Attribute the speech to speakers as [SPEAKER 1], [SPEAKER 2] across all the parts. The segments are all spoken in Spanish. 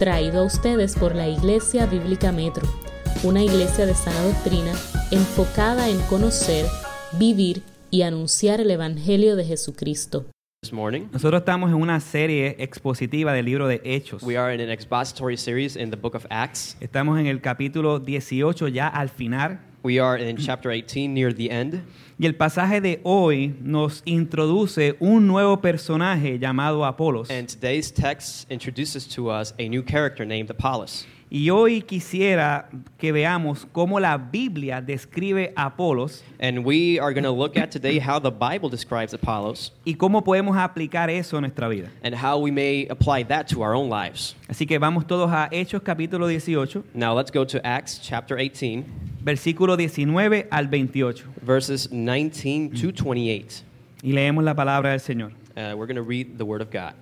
[SPEAKER 1] traído a ustedes por la Iglesia Bíblica Metro, una iglesia de sana doctrina enfocada en conocer, vivir y anunciar el Evangelio de Jesucristo.
[SPEAKER 2] this morning.
[SPEAKER 3] Nosotros estamos en una serie expositiva del libro de Hechos.
[SPEAKER 2] We are in an expository series in the book of Acts.
[SPEAKER 3] Estamos en el capítulo 18 ya al final.
[SPEAKER 2] We are in chapter 18 near the end.
[SPEAKER 3] Y el pasaje de hoy nos introduce un nuevo personaje llamado Apolos.
[SPEAKER 2] And today's text introduces to us a new character named Apollos.
[SPEAKER 3] Y hoy quisiera que veamos cómo la Biblia describe a Apolos
[SPEAKER 2] And we are going to look at today how the Bible describes Apollos
[SPEAKER 3] y cómo podemos aplicar eso a nuestra vida.
[SPEAKER 2] and how we may apply that to our own lives.
[SPEAKER 3] Así que vamos todos a Hechos capítulo 18,
[SPEAKER 2] Now let's go to Acts chapter 18,
[SPEAKER 3] versículo 19 al 28.
[SPEAKER 2] verses 19 to 28.
[SPEAKER 3] Y leemos la palabra del Señor.
[SPEAKER 2] Uh, we're going to read the Word of God.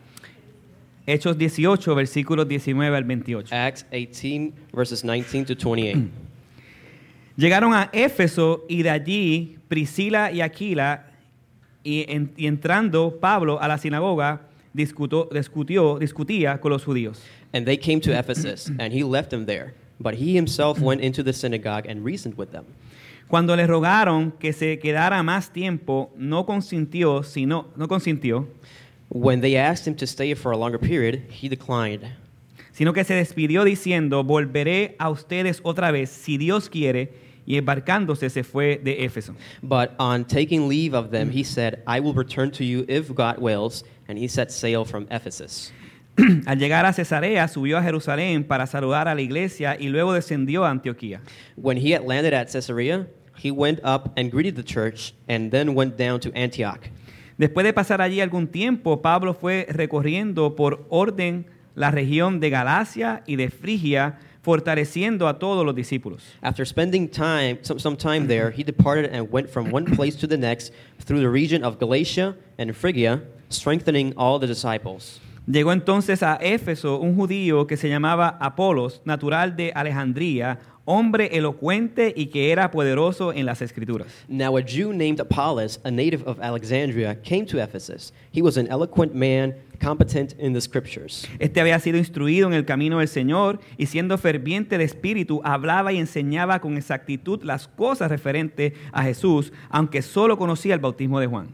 [SPEAKER 3] Hechos 18, versículos 19 al 28.
[SPEAKER 2] Acts 18, verses 19 to 28.
[SPEAKER 3] Llegaron a Éfeso y de allí Priscila y Aquila, y, en- y entrando Pablo a la sinagoga, discutó- discutió, discutía con los judíos.
[SPEAKER 2] And they came to Ephesus, and he left them there. But he himself went into the synagogue and reasoned with them.
[SPEAKER 3] Cuando le rogaron que se quedara más tiempo, no consintió, sino, no consintió,
[SPEAKER 2] When they asked him to stay for a longer period, he declined.
[SPEAKER 3] sino que se despidió diciendo, volveré a ustedes otra vez, si Dios quiere, y embarcándose se fue de Éfeso.
[SPEAKER 2] But on taking leave of them, he said, I will return to you if God wills. And he set sail from Ephesus.
[SPEAKER 3] Al llegar a Cesarea, subió a Jerusalén para saludar a la iglesia y luego descendió a Antioquía.
[SPEAKER 2] When he had landed at Caesarea, he went up and greeted the church, and then went down to Antioch.
[SPEAKER 3] Después de pasar allí algún tiempo, Pablo fue recorriendo por orden la región de Galacia y de Frigia, fortaleciendo a todos los discípulos.
[SPEAKER 2] After spending time, some, some time there, he departed and went from one place to the next through the region of Galatia and Phrygia, strengthening all the disciples.
[SPEAKER 3] Llegó entonces a Éfeso un judío que se llamaba Apolos, natural de Alejandría, hombre elocuente y que era poderoso en las escrituras.
[SPEAKER 2] Now, a Jew named Apollos, a native of Alexandria, came to Ephesus. He was an eloquent man, competent in the scriptures.
[SPEAKER 3] Este había sido instruido en el camino del Señor y siendo ferviente de espíritu, hablaba y enseñaba con exactitud las cosas referentes a Jesús, aunque solo conocía el bautismo de Juan.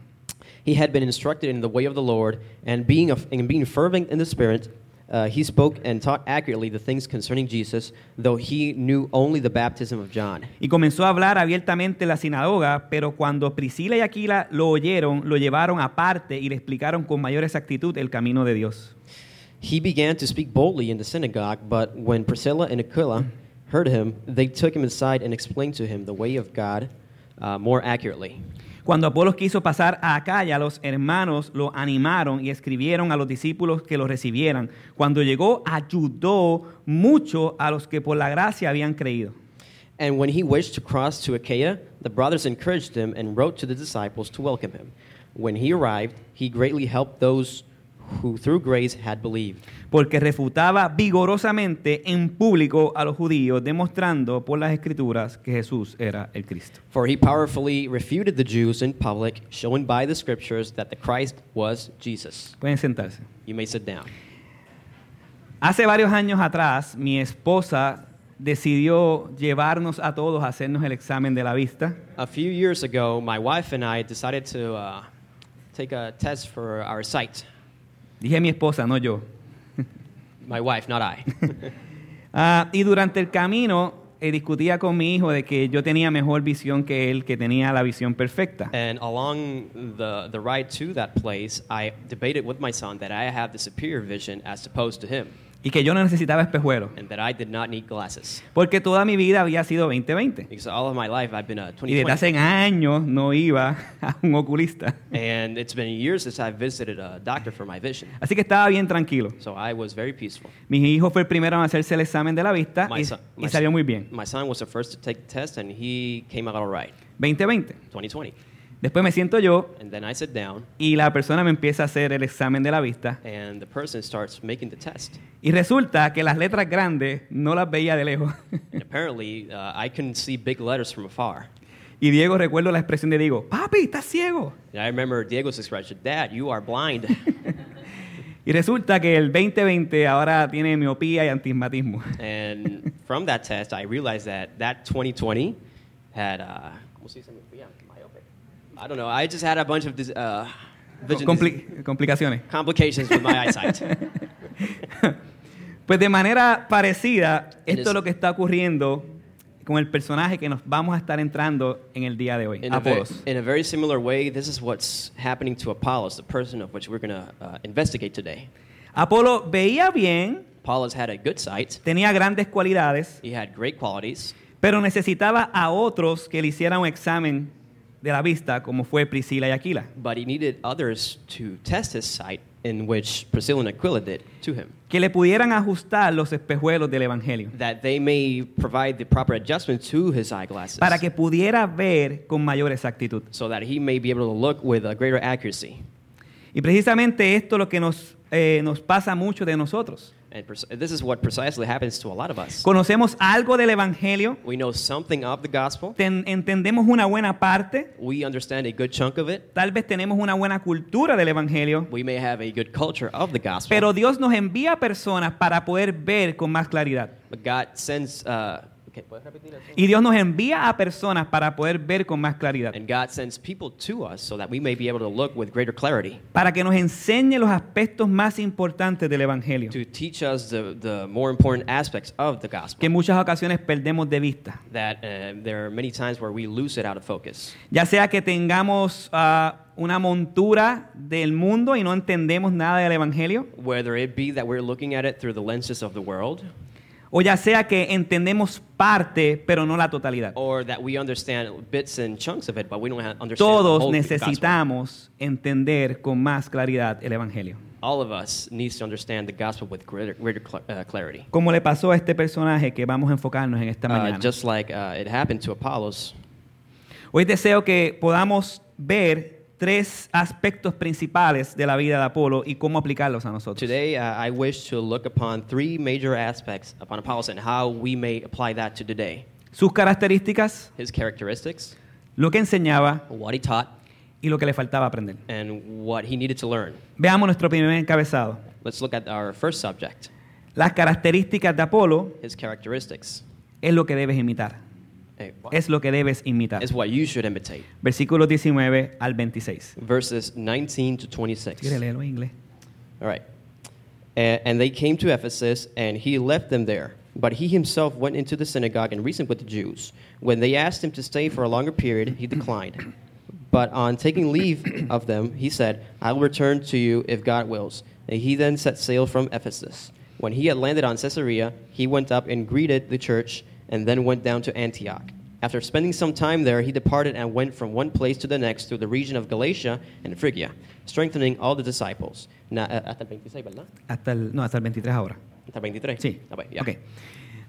[SPEAKER 2] He had been instructed in the way of the Lord, and being, of, and being fervent in the Spirit, uh, he spoke and taught accurately the things concerning Jesus, though he knew only the baptism of John.
[SPEAKER 3] Y comenzó a hablar abiertamente en la sinagoga, pero cuando Priscila y Aquila lo oyeron, lo llevaron aparte y le explicaron con mayor exactitud el camino de Dios.
[SPEAKER 2] He began to speak boldly in the synagogue, but when Priscilla and Aquila heard him, they took him aside and explained to him the way of God uh, more accurately.
[SPEAKER 3] Cuando Apolos quiso pasar a Acaya, los hermanos lo animaron y escribieron a los discípulos que lo recibieran. Cuando llegó, ayudó mucho a los que por la gracia habían creído.
[SPEAKER 2] And when he wished to cross to Achaia, the brothers encouraged him and wrote to the disciples to welcome him. When he arrived, he greatly helped those who through grace had believed.
[SPEAKER 3] Porque refutaba vigorosamente en público a los judíos, demostrando por las escrituras que Jesús era el Cristo.
[SPEAKER 2] For he powerfully refuted the Jews in public, showing by the scriptures that the Christ was Jesus.
[SPEAKER 3] Pueden sentarse.
[SPEAKER 2] You may sit down.
[SPEAKER 3] Hace varios años atrás, mi esposa decidió llevarnos a todos a hacernos el examen de la vista.
[SPEAKER 2] A few years ago, my wife and I decided to uh, take a test for our sight.
[SPEAKER 3] Dije mi esposa, no yo.
[SPEAKER 2] My wife, not I.
[SPEAKER 3] Ah, y durante el camino eh, discutía con mi hijo de que yo tenía mejor visión que él, que tenía la visión perfecta.
[SPEAKER 2] and along the, the ride to that place, I debated with my son that I have the superior vision as opposed to him,
[SPEAKER 3] Y que yo no necesitaba espejuelos.
[SPEAKER 2] and that I did not need glasses.
[SPEAKER 3] Porque toda mi vida había sido 20-20.
[SPEAKER 2] Because all of my life I've been a
[SPEAKER 3] Y desde
[SPEAKER 2] 20
[SPEAKER 3] hace años no iba a un oculista.
[SPEAKER 2] And it's been years since I've visited a doctor for my vision.
[SPEAKER 3] Así que estaba bien tranquilo.
[SPEAKER 2] So I was very peaceful.
[SPEAKER 3] Mi hijo fue el primero en hacerse el examen de la vista
[SPEAKER 2] My
[SPEAKER 3] y,
[SPEAKER 2] son,
[SPEAKER 3] y salió muy bien.
[SPEAKER 2] My son was the first to take the test, and he came out all right.
[SPEAKER 3] 20-20.
[SPEAKER 2] 2020.
[SPEAKER 3] Después me siento yo
[SPEAKER 2] And then I sit down,
[SPEAKER 3] y la persona me empieza a hacer el examen de la vista.
[SPEAKER 2] and the person starts making the test.
[SPEAKER 3] Y resulta que las letras grandes no las veía de lejos.
[SPEAKER 2] And apparently, uh, I couldn't see big letters from afar.
[SPEAKER 3] Y Diego recuerdo la expresión de Diego, papi, estás ciego.
[SPEAKER 2] And I remember Diego's expression, Dad, you are blind.
[SPEAKER 3] Y resulta que el 2020 ahora tiene miopía y antismatismo.
[SPEAKER 2] And from that test, I realized that that 2020 had, uh. I don't know. I just had a bunch of uh,
[SPEAKER 3] Compli- complicaciones.
[SPEAKER 2] complications with my eyesight.
[SPEAKER 3] Pues de manera parecida, esto
[SPEAKER 2] is-
[SPEAKER 3] es lo que está ocurriendo con el personaje que nos vamos a estar entrando en el día de hoy,
[SPEAKER 2] a, in a very similar way, this is what's happening to Apollos, the person of which we're going to uh, investigate today.
[SPEAKER 3] Apolo veía bien,
[SPEAKER 2] Apollos had a good sight.
[SPEAKER 3] tenía grandes cualidades,
[SPEAKER 2] He had great qualities,
[SPEAKER 3] pero necesitaba a otros que le hicieran un examen de la vista, como fue Priscila y Aquila,
[SPEAKER 2] but he needed others to test his sight, in which Priscilla and Aquila did to him,
[SPEAKER 3] que le pudieran ajustar los espejuelos del Evangelio,
[SPEAKER 2] that they may provide the proper adjustment to his eyeglasses,
[SPEAKER 3] para que pudiera ver con mayor exactitud.
[SPEAKER 2] so that he may be able to look with a greater accuracy.
[SPEAKER 3] Y precisamente esto es lo que nos, eh, nos pasa mucho de nosotros.
[SPEAKER 2] This is what precisely happens to a lot of us.
[SPEAKER 3] Conocemos algo del Evangelio,
[SPEAKER 2] We know something of the gospel.
[SPEAKER 3] ten- entendemos una buena parte,
[SPEAKER 2] We understand a good chunk of it.
[SPEAKER 3] tal vez tenemos una buena cultura del Evangelio,
[SPEAKER 2] We may have a good culture of the gospel.
[SPEAKER 3] pero Dios nos envía personas para poder ver con más claridad.
[SPEAKER 2] But God sends, uh,
[SPEAKER 3] Y Dios nos envía a personas para poder ver con más claridad.
[SPEAKER 2] And God sends people to us so that we may be able to look with greater clarity,
[SPEAKER 3] Para que nos enseñe los aspectos más importantes del Evangelio.
[SPEAKER 2] to teach us the, the more important aspects of the
[SPEAKER 3] Que
[SPEAKER 2] gospel.
[SPEAKER 3] en muchas ocasiones perdemos de vista.
[SPEAKER 2] That uh, there are many times where we lose it out of focus.
[SPEAKER 3] Ya sea que tengamos ah, una montura del mundo y no entendemos nada del Evangelio.
[SPEAKER 2] Whether it be that we're looking at it through the lenses of the world,
[SPEAKER 3] O ya sea que entendemos parte, pero no la totalidad.
[SPEAKER 2] or that we understand bits and chunks of it, but we don't ha- understand the
[SPEAKER 3] Todos
[SPEAKER 2] gospel.
[SPEAKER 3] necesitamos entender con más claridad el Evangelio.
[SPEAKER 2] All of us needs to understand the gospel with greater, uh, clarity.
[SPEAKER 3] Como le pasó a este personaje que vamos a enfocarnos en esta
[SPEAKER 2] Uh,
[SPEAKER 3] mañana.
[SPEAKER 2] just like uh, it happened to Apollos,
[SPEAKER 3] Hoy deseo que podamos ver tres aspectos principales de la vida de Apolo y cómo aplicarlos a nosotros.
[SPEAKER 2] today uh, I wish to look upon three major aspects upon Apollos and how we may apply that to today.
[SPEAKER 3] Sus características,
[SPEAKER 2] His characteristics,
[SPEAKER 3] lo que enseñaba
[SPEAKER 2] what he taught,
[SPEAKER 3] y lo que le faltaba aprender.
[SPEAKER 2] and what he needed to learn.
[SPEAKER 3] Veamos nuestro primer encabezado.
[SPEAKER 2] Let's look at our first subject,
[SPEAKER 3] Las características de Apolo
[SPEAKER 2] his characteristics.
[SPEAKER 3] es lo que debes imitar. Es lo que debes imitar.
[SPEAKER 2] is what you should imitate.
[SPEAKER 3] Versículos 19 al 26.
[SPEAKER 2] Verses 19 to 26.
[SPEAKER 3] quiere leerlo en inglés.
[SPEAKER 2] All right. And, and they came to Ephesus, and he left them there. But he himself went into the synagogue and reasoned with the Jews. When they asked him to stay for a longer period, he declined. But on taking leave of them, he said, I will return to you if God wills. And he then set sail from Ephesus. When he had landed on Caesarea, he went up and greeted the church, and then went down to Antioch. After spending some time there, he departed and went from one place to the next through the region of Galatia and Phrygia, strengthening all the disciples. Na- eh, hasta el 26, ¿verdad?
[SPEAKER 3] Hasta el, no, hasta el 23 ahora.
[SPEAKER 2] Hasta el 23.
[SPEAKER 3] Sí.
[SPEAKER 2] Ah, bueno, ya.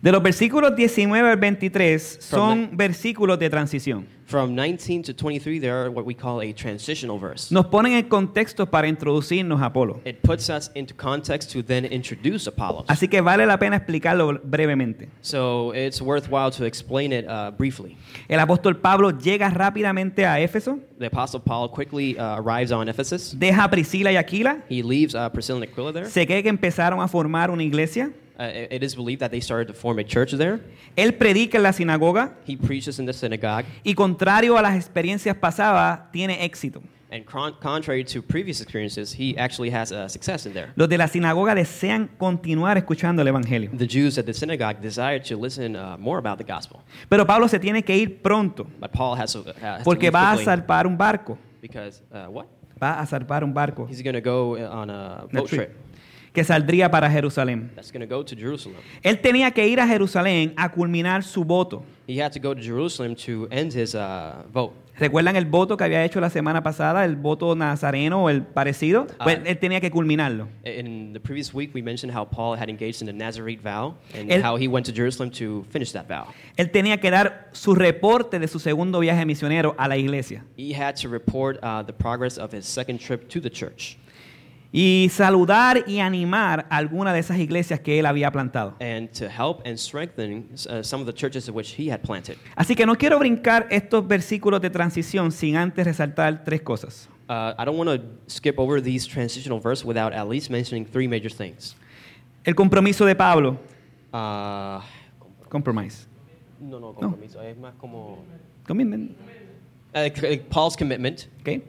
[SPEAKER 3] De los versículos 19 al 23 son
[SPEAKER 2] From
[SPEAKER 3] versículos de transición.
[SPEAKER 2] From 19 to 23, there are what we call a transitional verse.
[SPEAKER 3] Nos ponen en contexto para introducirnos a Apolo.
[SPEAKER 2] It puts us into context to then introduce Apollos.
[SPEAKER 3] Así que vale la pena explicarlo brevemente.
[SPEAKER 2] So it's worthwhile to explain it uh, briefly.
[SPEAKER 3] El apóstol Pablo llega rápidamente a Éfeso,
[SPEAKER 2] The Apostle Paul quickly uh, arrives on Ephesus.
[SPEAKER 3] deja a Priscila y Aquila,
[SPEAKER 2] He leaves uh, Priscilla and Aquila there.
[SPEAKER 3] se cree que empezaron a formar una iglesia,
[SPEAKER 2] Uh, it is believed that they started to form a church there.
[SPEAKER 3] él predica en la sinagoga
[SPEAKER 2] He preaches in the synagogue.
[SPEAKER 3] y contrario a las experiencias pasadas, tiene éxito.
[SPEAKER 2] And con- contrary to previous experiences, he actually has uh, success in there.
[SPEAKER 3] Los de la sinagoga desean continuar escuchando el Evangelio.
[SPEAKER 2] The Jews at the synagogue desire to listen uh, more about the gospel.
[SPEAKER 3] Pero Pablo se tiene que ir pronto
[SPEAKER 2] But Paul has to, uh, has to
[SPEAKER 3] porque
[SPEAKER 2] leave
[SPEAKER 3] va a zarpar un barco.
[SPEAKER 2] because, uh, what?
[SPEAKER 3] Va a zarpar un barco
[SPEAKER 2] He's going to go uh, on a boat
[SPEAKER 3] trip que saldría para Jerusalén.
[SPEAKER 2] that's going to go to Jerusalem.
[SPEAKER 3] Él tenía que ir a Jerusalén a culminar su voto.
[SPEAKER 2] He had to go to Jerusalem to end his uh, vote.
[SPEAKER 3] ¿Recuerdan el voto que había hecho la semana pasada? El voto nazareno o el parecido. Pues
[SPEAKER 2] Ah.
[SPEAKER 3] él tenía que culminarlo.
[SPEAKER 2] In the previous week, we mentioned how Paul had engaged in the Nazarite vow and
[SPEAKER 3] El-
[SPEAKER 2] how he went to Jerusalem to finish that vow.
[SPEAKER 3] Él tenía que dar su reporte de su segundo viaje misionero a la iglesia.
[SPEAKER 2] He had to report uh, the progress of his second trip to the church
[SPEAKER 3] Y saludar y animar a alguna de esas iglesias que él había plantado.
[SPEAKER 2] and to help and strengthen uh, some of the churches in which he had planted.
[SPEAKER 3] Así que no quiero brincar estos versículos de transición sin antes resaltar tres cosas.
[SPEAKER 2] Uh, I don't want to skip over these transitional verses without at least mentioning three major things.
[SPEAKER 3] El compromiso de Pablo.
[SPEAKER 2] Uh,
[SPEAKER 3] Compromise.
[SPEAKER 2] no, no, compromiso. Es más como
[SPEAKER 3] Commitment.
[SPEAKER 2] uh, c- Paul's commitment,
[SPEAKER 3] ¿ok?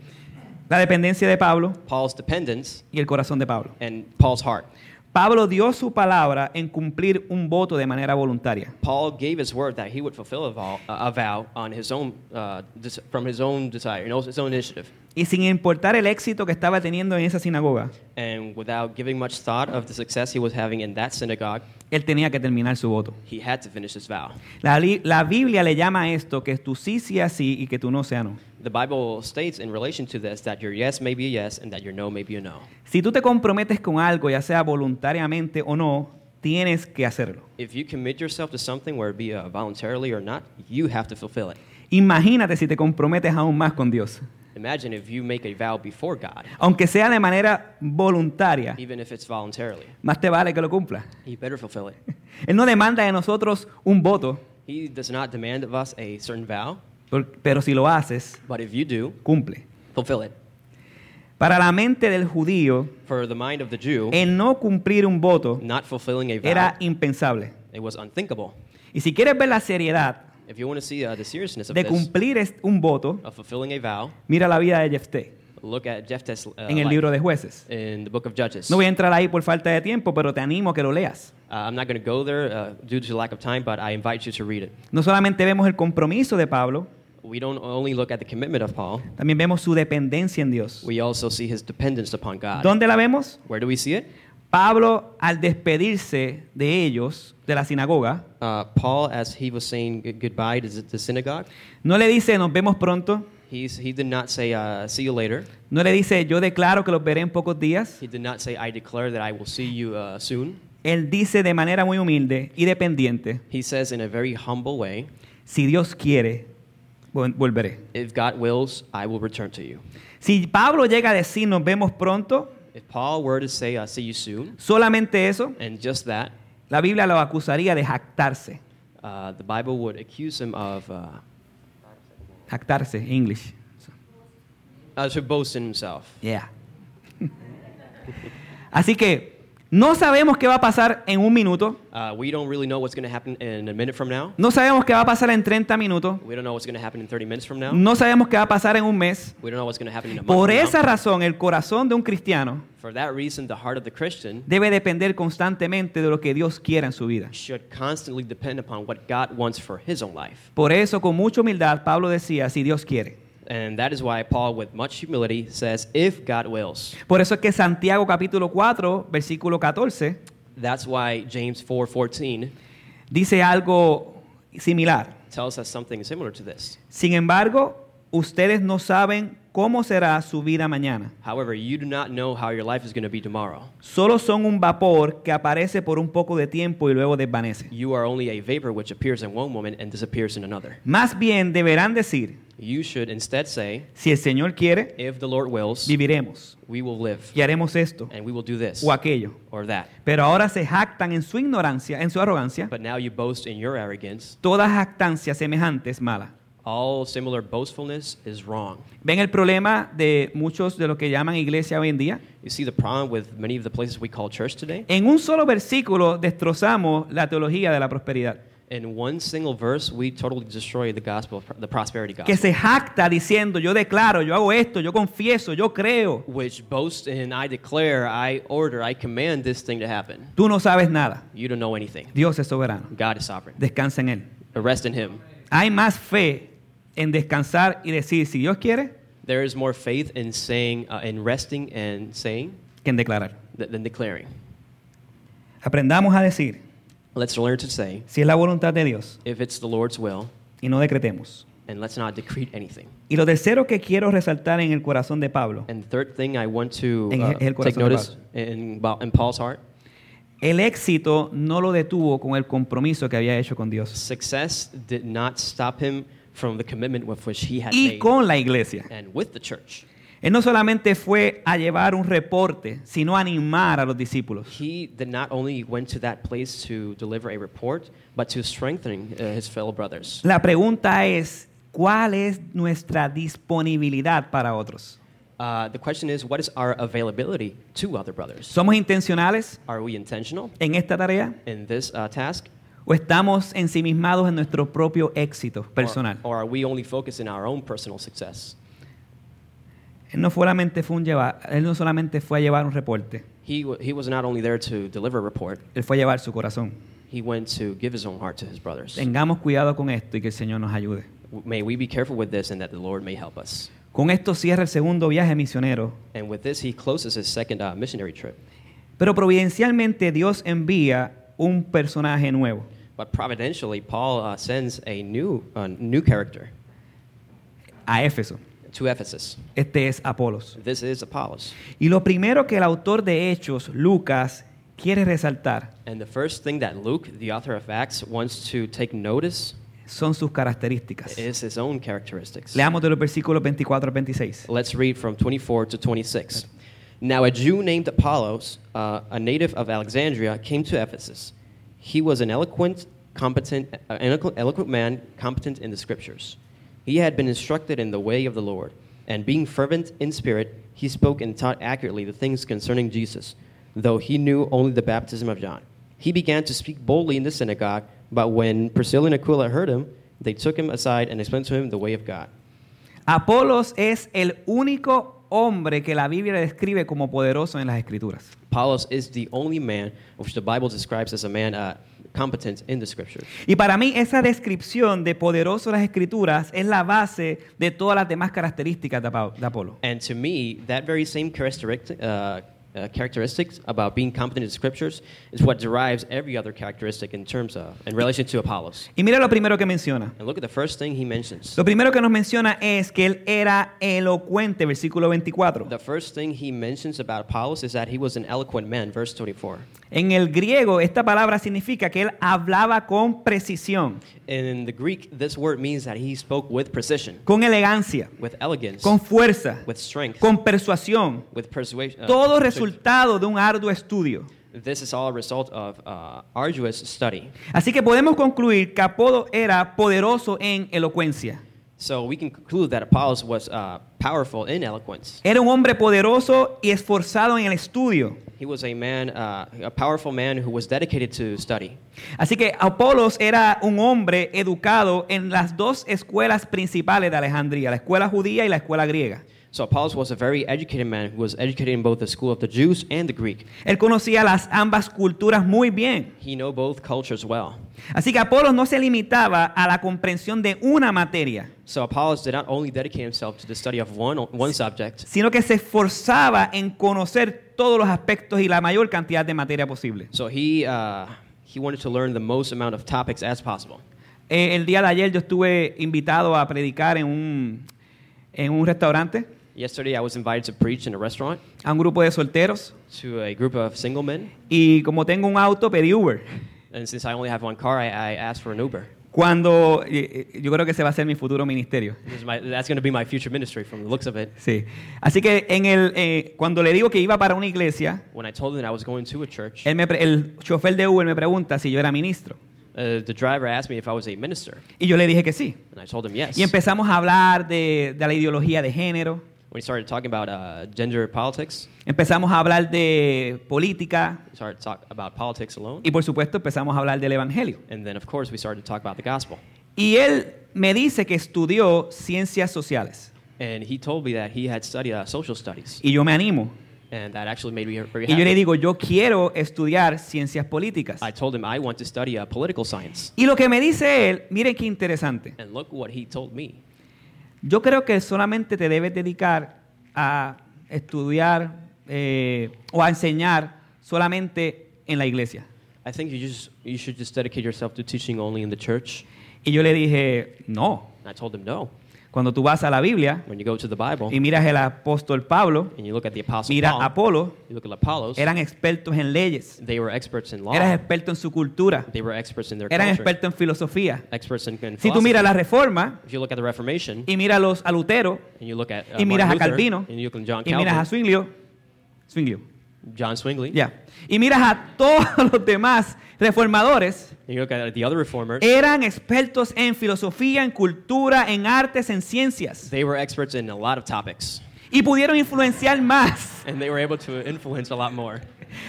[SPEAKER 3] La dependencia de Pablo
[SPEAKER 2] Paul's dependence,
[SPEAKER 3] y el corazón de Pablo.
[SPEAKER 2] and Paul's heart.
[SPEAKER 3] Pablo dio su palabra en cumplir un voto de manera voluntaria.
[SPEAKER 2] Paul gave his word that he would fulfill a vow, a vow on his own, uh, des- from his own desire, you know, his own initiative,
[SPEAKER 3] Y sin importar el éxito que estaba teniendo en esa sinagoga,
[SPEAKER 2] and without giving much thought of the success he was having in that synagogue,
[SPEAKER 3] él tenía que terminar su voto.
[SPEAKER 2] he had to finish his vow.
[SPEAKER 3] La, li- la Biblia le llama a esto que tú sí sea sí y que tú no sea no.
[SPEAKER 2] The Bible states in relation to this that your yes may be a yes and that your no may be a no.
[SPEAKER 3] Si tú te comprometes con algo, ya sea voluntariamente o no, tienes que hacerlo.
[SPEAKER 2] If you commit yourself to something, whether it be uh, voluntarily or not, you have to fulfill it.
[SPEAKER 3] Imagínate si te comprometes aún más con Dios.
[SPEAKER 2] Imagine if you make a vow before God,
[SPEAKER 3] Aunque sea de manera voluntaria,
[SPEAKER 2] even if it's voluntarily.
[SPEAKER 3] más te vale que lo cumplas.
[SPEAKER 2] You better fulfill it.
[SPEAKER 3] Él no demanda de nosotros un voto,
[SPEAKER 2] He does not demand of us a certain vow,
[SPEAKER 3] pero si lo haces,
[SPEAKER 2] but if you do,
[SPEAKER 3] cumple.
[SPEAKER 2] fulfill it.
[SPEAKER 3] Para la mente del judío,
[SPEAKER 2] For the mind of the Jew,
[SPEAKER 3] el no cumplir un voto
[SPEAKER 2] not fulfilling a vow,
[SPEAKER 3] era impensable.
[SPEAKER 2] it was unthinkable.
[SPEAKER 3] Y si quieres ver la seriedad
[SPEAKER 2] If you want to see uh, the seriousness of
[SPEAKER 3] de
[SPEAKER 2] this,
[SPEAKER 3] cumplir es- un voto,
[SPEAKER 2] of fulfilling a vow,
[SPEAKER 3] mira la vida de Jefté
[SPEAKER 2] look at Jephthah's uh,
[SPEAKER 3] en el libro de jueces.
[SPEAKER 2] in the book of Judges.
[SPEAKER 3] No voy a entrar ahí por falta de tiempo, pero te animo a que lo leas.
[SPEAKER 2] I'm not going to go there due to lack of time, but I invite you to read it.
[SPEAKER 3] No solamente vemos el compromiso de Pablo,
[SPEAKER 2] We don't only look at the commitment of Paul,
[SPEAKER 3] también vemos su dependencia en Dios.
[SPEAKER 2] we also see his dependence upon God.
[SPEAKER 3] ¿Dónde la vemos?
[SPEAKER 2] Where do we see it?
[SPEAKER 3] Pablo, al despedirse de ellos, de la sinagoga,
[SPEAKER 2] Uh, Paul, as he was saying good- goodbye to the synagogue,
[SPEAKER 3] no le dice nos vemos pronto,
[SPEAKER 2] he's, he did not say, uh, see you later.
[SPEAKER 3] no le dice yo declaro que los veré en pocos días.
[SPEAKER 2] He did not say, I declare that I will see you uh, soon.
[SPEAKER 3] Él dice de manera muy humilde y dependiente,
[SPEAKER 2] He says in a very humble way,
[SPEAKER 3] si Dios quiere, vol- volveré.
[SPEAKER 2] if God wills, I will return to you.
[SPEAKER 3] Si Pablo llega a decir nos vemos pronto,
[SPEAKER 2] If Paul were to say, uh, see you soon,
[SPEAKER 3] solamente eso,
[SPEAKER 2] and just that,
[SPEAKER 3] la Biblia lo acusaría de jactarse.
[SPEAKER 2] uh, the Bible would accuse him of uh,
[SPEAKER 3] Jactarse, English.
[SPEAKER 2] uh, to boast in himself.
[SPEAKER 3] Yeah. Así que no sabemos qué va a pasar en un minuto,
[SPEAKER 2] Uh, we don't really know what's going to happen in a minute from now.
[SPEAKER 3] no sabemos qué va a pasar en 30 minutos,
[SPEAKER 2] We don't know what's going to happen in 30 minutes from now.
[SPEAKER 3] no sabemos qué va a pasar en un mes.
[SPEAKER 2] We don't know what's going to happen in a month
[SPEAKER 3] Por
[SPEAKER 2] from
[SPEAKER 3] esa
[SPEAKER 2] now.
[SPEAKER 3] razón, el corazón de un cristiano
[SPEAKER 2] For that reason, the heart of the Christian
[SPEAKER 3] debe depender constantemente de lo que Dios quiera en su vida.
[SPEAKER 2] should constantly depend upon what God wants for his own life.
[SPEAKER 3] Por eso, con mucha humildad, Pablo decía, si Dios quiere.
[SPEAKER 2] And that is why Paul, with much humility, says, if God wills.
[SPEAKER 3] Por eso es que Santiago capítulo 4, versículo 14,
[SPEAKER 2] That's why James 4:14
[SPEAKER 3] dice algo similar.
[SPEAKER 2] tells us something similar to this.
[SPEAKER 3] Sin embargo, ustedes no saben cómo será su vida mañana.
[SPEAKER 2] However, you do not know how your life is going to be tomorrow.
[SPEAKER 3] Solo son un vapor que aparece por un poco de tiempo y luego desvanece.
[SPEAKER 2] You are only a vapor which appears in one moment and disappears in another.
[SPEAKER 3] Más bien deberán decir,
[SPEAKER 2] You should instead say,
[SPEAKER 3] si el Señor quiere,
[SPEAKER 2] if the Lord wills,
[SPEAKER 3] viviremos
[SPEAKER 2] we will live
[SPEAKER 3] y haremos esto
[SPEAKER 2] and we will do this
[SPEAKER 3] o aquello.
[SPEAKER 2] or that.
[SPEAKER 3] Pero ahora se jactan en su ignorancia, en su arrogancia.
[SPEAKER 2] But now you boast in your arrogance.
[SPEAKER 3] Toda jactancia semejante es mala.
[SPEAKER 2] All similar boastfulness is wrong.
[SPEAKER 3] ¿Ven el problema de muchos de lo que llaman iglesia hoy en día?
[SPEAKER 2] You see the problem with many of the places we call church today?
[SPEAKER 3] En un solo versículo destrozamos la teología de la prosperidad.
[SPEAKER 2] In one single verse, we totally destroy the gospel, of the prosperity
[SPEAKER 3] Que
[SPEAKER 2] gospel,
[SPEAKER 3] se jacta diciendo, yo declaro, yo hago esto, yo confieso, yo creo.
[SPEAKER 2] which boasts in, I declare, I order, I command this thing to happen.
[SPEAKER 3] Tú no sabes nada.
[SPEAKER 2] You don't know anything.
[SPEAKER 3] Dios es soberano.
[SPEAKER 2] God is sovereign.
[SPEAKER 3] Descansa en Él.
[SPEAKER 2] Rest in Him.
[SPEAKER 3] Hay más fe en descansar y decir, si Dios quiere,
[SPEAKER 2] There is more faith in saying, uh, in resting and saying
[SPEAKER 3] que en declarar.
[SPEAKER 2] th- than declaring.
[SPEAKER 3] Aprendamos a decir,
[SPEAKER 2] Let's learn to say,
[SPEAKER 3] si es la voluntad de Dios,
[SPEAKER 2] if it's the Lord's will,
[SPEAKER 3] y no decretemos.
[SPEAKER 2] and let's not decrete anything.
[SPEAKER 3] Y lo tercero que quiero resaltar en el corazón de Pablo,
[SPEAKER 2] And the third thing I want to
[SPEAKER 3] En
[SPEAKER 2] uh,
[SPEAKER 3] el-
[SPEAKER 2] take
[SPEAKER 3] de
[SPEAKER 2] notice in, Ba- in Paul's heart,
[SPEAKER 3] el éxito no lo detuvo con el compromiso que había hecho con Dios
[SPEAKER 2] success did not stop him from the commitment with which he had
[SPEAKER 3] y
[SPEAKER 2] made
[SPEAKER 3] con la iglesia.
[SPEAKER 2] and with the church.
[SPEAKER 3] Él no solamente fue a llevar un reporte, sino a animar a los discípulos.
[SPEAKER 2] He did not only went to that place to deliver a report, but to strengthen uh, his fellow brothers.
[SPEAKER 3] La pregunta es, ¿cuál es nuestra disponibilidad para otros?
[SPEAKER 2] Uh, the question is, what is our availability to other brothers?
[SPEAKER 3] ¿Somos intencionales
[SPEAKER 2] Are we intentional
[SPEAKER 3] en esta tarea
[SPEAKER 2] in this uh, task?
[SPEAKER 3] O estamos ensimismados en nuestro propio éxito personal?
[SPEAKER 2] Or, or are we only focused in our own personal success?
[SPEAKER 3] Él no solamente fue, un llevar, él no solamente fue a llevar un reporte,
[SPEAKER 2] he was not only there to deliver a report,
[SPEAKER 3] él fue a llevar su corazón.
[SPEAKER 2] he went to give his own heart to his brothers.
[SPEAKER 3] Tengamos cuidado con esto y que el Señor nos ayude.
[SPEAKER 2] May we be careful with this and that the Lord may help us.
[SPEAKER 3] Con esto cierra el segundo viaje misionero,
[SPEAKER 2] And with this, he closes his second uh, missionary trip.
[SPEAKER 3] pero providencialmente Dios envía un personaje nuevo.
[SPEAKER 2] But providentially, Paul uh, sends a new, uh, new character
[SPEAKER 3] a Éfeso.
[SPEAKER 2] to Ephesus.
[SPEAKER 3] Este es Apolos.
[SPEAKER 2] This is Apollos.
[SPEAKER 3] Y lo primero que el autor de Hechos, Lucas, quiere resaltar
[SPEAKER 2] And the first thing that Luke, the author of Acts, wants to take notice
[SPEAKER 3] son sus características.
[SPEAKER 2] is his own characteristics.
[SPEAKER 3] Leamos de los versículos 24 al 26.
[SPEAKER 2] Let's read from 24 to 26. Now, a Jew named Apollos, uh, a native of Alexandria, came to Ephesus. He was an eloquent, competent, uh, eloquent man, competent in the scriptures. He had been instructed in the way of the Lord, and being fervent in spirit, he spoke and taught accurately the things concerning Jesus, though he knew only the baptism of John. He began to speak boldly in the synagogue, but when Priscilla and Aquila heard him, they took him aside and explained to him the way of God.
[SPEAKER 3] Apolos es el único hombre que la Biblia describe como poderoso en las escrituras.
[SPEAKER 2] Apollos is the only man which the Bible describes as a man uh, competent in the scriptures.
[SPEAKER 3] Y para mí esa descripción de poderoso en las escrituras es la base de todas las demás características de Apolo.
[SPEAKER 2] And to me, that very same characteristic, uh, uh, characteristics about being competent in the scriptures is what derives every other characteristic in terms of, in relation to Apollos.
[SPEAKER 3] Y mira lo primero que menciona.
[SPEAKER 2] And look at the first thing he mentions.
[SPEAKER 3] Lo primero que nos menciona es que él era elocuente, versículo 24.
[SPEAKER 2] The first thing he mentions about Apollos is that he was an eloquent man, verse 24.
[SPEAKER 3] En el griego esta palabra significa que él hablaba con precisión,
[SPEAKER 2] In the Greek, this word means that he spoke with precision,
[SPEAKER 3] con elegancia,
[SPEAKER 2] with elegance,
[SPEAKER 3] con fuerza,
[SPEAKER 2] with strength,
[SPEAKER 3] con persuasión.
[SPEAKER 2] with persuasion. uh,
[SPEAKER 3] Todo
[SPEAKER 2] persuasion.
[SPEAKER 3] Resultado de un arduo estudio.
[SPEAKER 2] This is all a result of uh, arduous study.
[SPEAKER 3] Así que podemos concluir que Apodo era poderoso en elocuencia.
[SPEAKER 2] So we can conclude that Apollos was uh, powerful in eloquence.
[SPEAKER 3] Era un hombre poderoso y esforzado en el estudio.
[SPEAKER 2] He was a man, uh, a powerful man who was dedicated to study.
[SPEAKER 3] Así que Apolos era un hombre educado en las dos escuelas principales de Alejandría, la escuela judía y la escuela griega.
[SPEAKER 2] So Apollos was a very educated man who was educated in both the school of the Jews and the Greek.
[SPEAKER 3] Él conocía las ambas culturas muy bien.
[SPEAKER 2] He knew both cultures well.
[SPEAKER 3] Así que Apolos no se limitaba a la comprensión de una materia,
[SPEAKER 2] So Apollos did not only dedicate himself to the study of one, one subject,
[SPEAKER 3] sino que se esforzaba en conocer todos los aspectos y la mayor cantidad de materia posible.
[SPEAKER 2] so he, uh, he wanted to learn the most amount of topics as possible.
[SPEAKER 3] Eh, el día de ayer yo estuve invitado a predicar en un, en un restaurante
[SPEAKER 2] Yesterday, I was invited to preach in a restaurant
[SPEAKER 3] a un grupo de solteros
[SPEAKER 2] to a group of single men.
[SPEAKER 3] y como tengo un auto pedí Uber.
[SPEAKER 2] And since I only have one car, I, I asked for an Uber.
[SPEAKER 3] Cuando eh, eh, yo creo que ese va a ser mi futuro ministerio.
[SPEAKER 2] This is my, that's going to be my future ministry from the looks of it.
[SPEAKER 3] Sí. Así que en el, eh, cuando le digo que iba para una iglesia,
[SPEAKER 2] When I told him that I was going to a church,
[SPEAKER 3] él me pre- el chofer de Uber me pregunta si yo era ministro.
[SPEAKER 2] uh, the driver asked me if I was a minister.
[SPEAKER 3] Y yo le dije que sí.
[SPEAKER 2] And I told him yes.
[SPEAKER 3] Y empezamos a hablar de, de la ideología de género,
[SPEAKER 2] we started talking about uh, gender politics,
[SPEAKER 3] empezamos a hablar de política
[SPEAKER 2] we started to talk about politics alone.
[SPEAKER 3] y por supuesto empezamos a hablar del Evangelio.
[SPEAKER 2] And then, of course, we started to talk about the gospel.
[SPEAKER 3] Y él me dice que estudió ciencias sociales.
[SPEAKER 2] And he told me that he had studied uh, social studies.
[SPEAKER 3] Y yo me animo.
[SPEAKER 2] And that actually made me very
[SPEAKER 3] Y yo le digo, yo quiero estudiar ciencias políticas.
[SPEAKER 2] I told him I want to study uh, political science.
[SPEAKER 3] Y lo que me dice él, miren qué interesante.
[SPEAKER 2] And look what he told me.
[SPEAKER 3] Yo creo que solamente te debes dedicar a estudiar eh, o a enseñar solamente en la iglesia.
[SPEAKER 2] I think you, just, you should just dedicate yourself to teaching only in the church.
[SPEAKER 3] Y yo le dije, no.
[SPEAKER 2] I told him no.
[SPEAKER 3] Cuando tú vas a la Biblia
[SPEAKER 2] When you go to the Bible
[SPEAKER 3] y miras el apóstol Pablo,
[SPEAKER 2] and you look at the Apostle
[SPEAKER 3] mira
[SPEAKER 2] Paul,
[SPEAKER 3] Apolo,
[SPEAKER 2] you look at Apollos,
[SPEAKER 3] eran expertos en leyes,
[SPEAKER 2] they were experts in law.
[SPEAKER 3] eran expertos en su cultura,
[SPEAKER 2] They were experts in their
[SPEAKER 3] eran
[SPEAKER 2] culture.
[SPEAKER 3] expertos en filosofía.
[SPEAKER 2] experts in, in
[SPEAKER 3] Si tú miras la reforma
[SPEAKER 2] If you look at the Reformation
[SPEAKER 3] y miras los a Lutero
[SPEAKER 2] and you look at uh,
[SPEAKER 3] y miras a
[SPEAKER 2] Martin Luther,
[SPEAKER 3] Calvino
[SPEAKER 2] and you look at John
[SPEAKER 3] y miras a Zwinglio,
[SPEAKER 2] John Zwingli,
[SPEAKER 3] ya, y miras a todos los demás reformadores,
[SPEAKER 2] and you look at the other reformers,
[SPEAKER 3] eran expertos en filosofía, en cultura, en artes, en ciencias.
[SPEAKER 2] they were experts in a lot of topics.
[SPEAKER 3] y pudieron influenciar más
[SPEAKER 2] and they were able to influence a lot more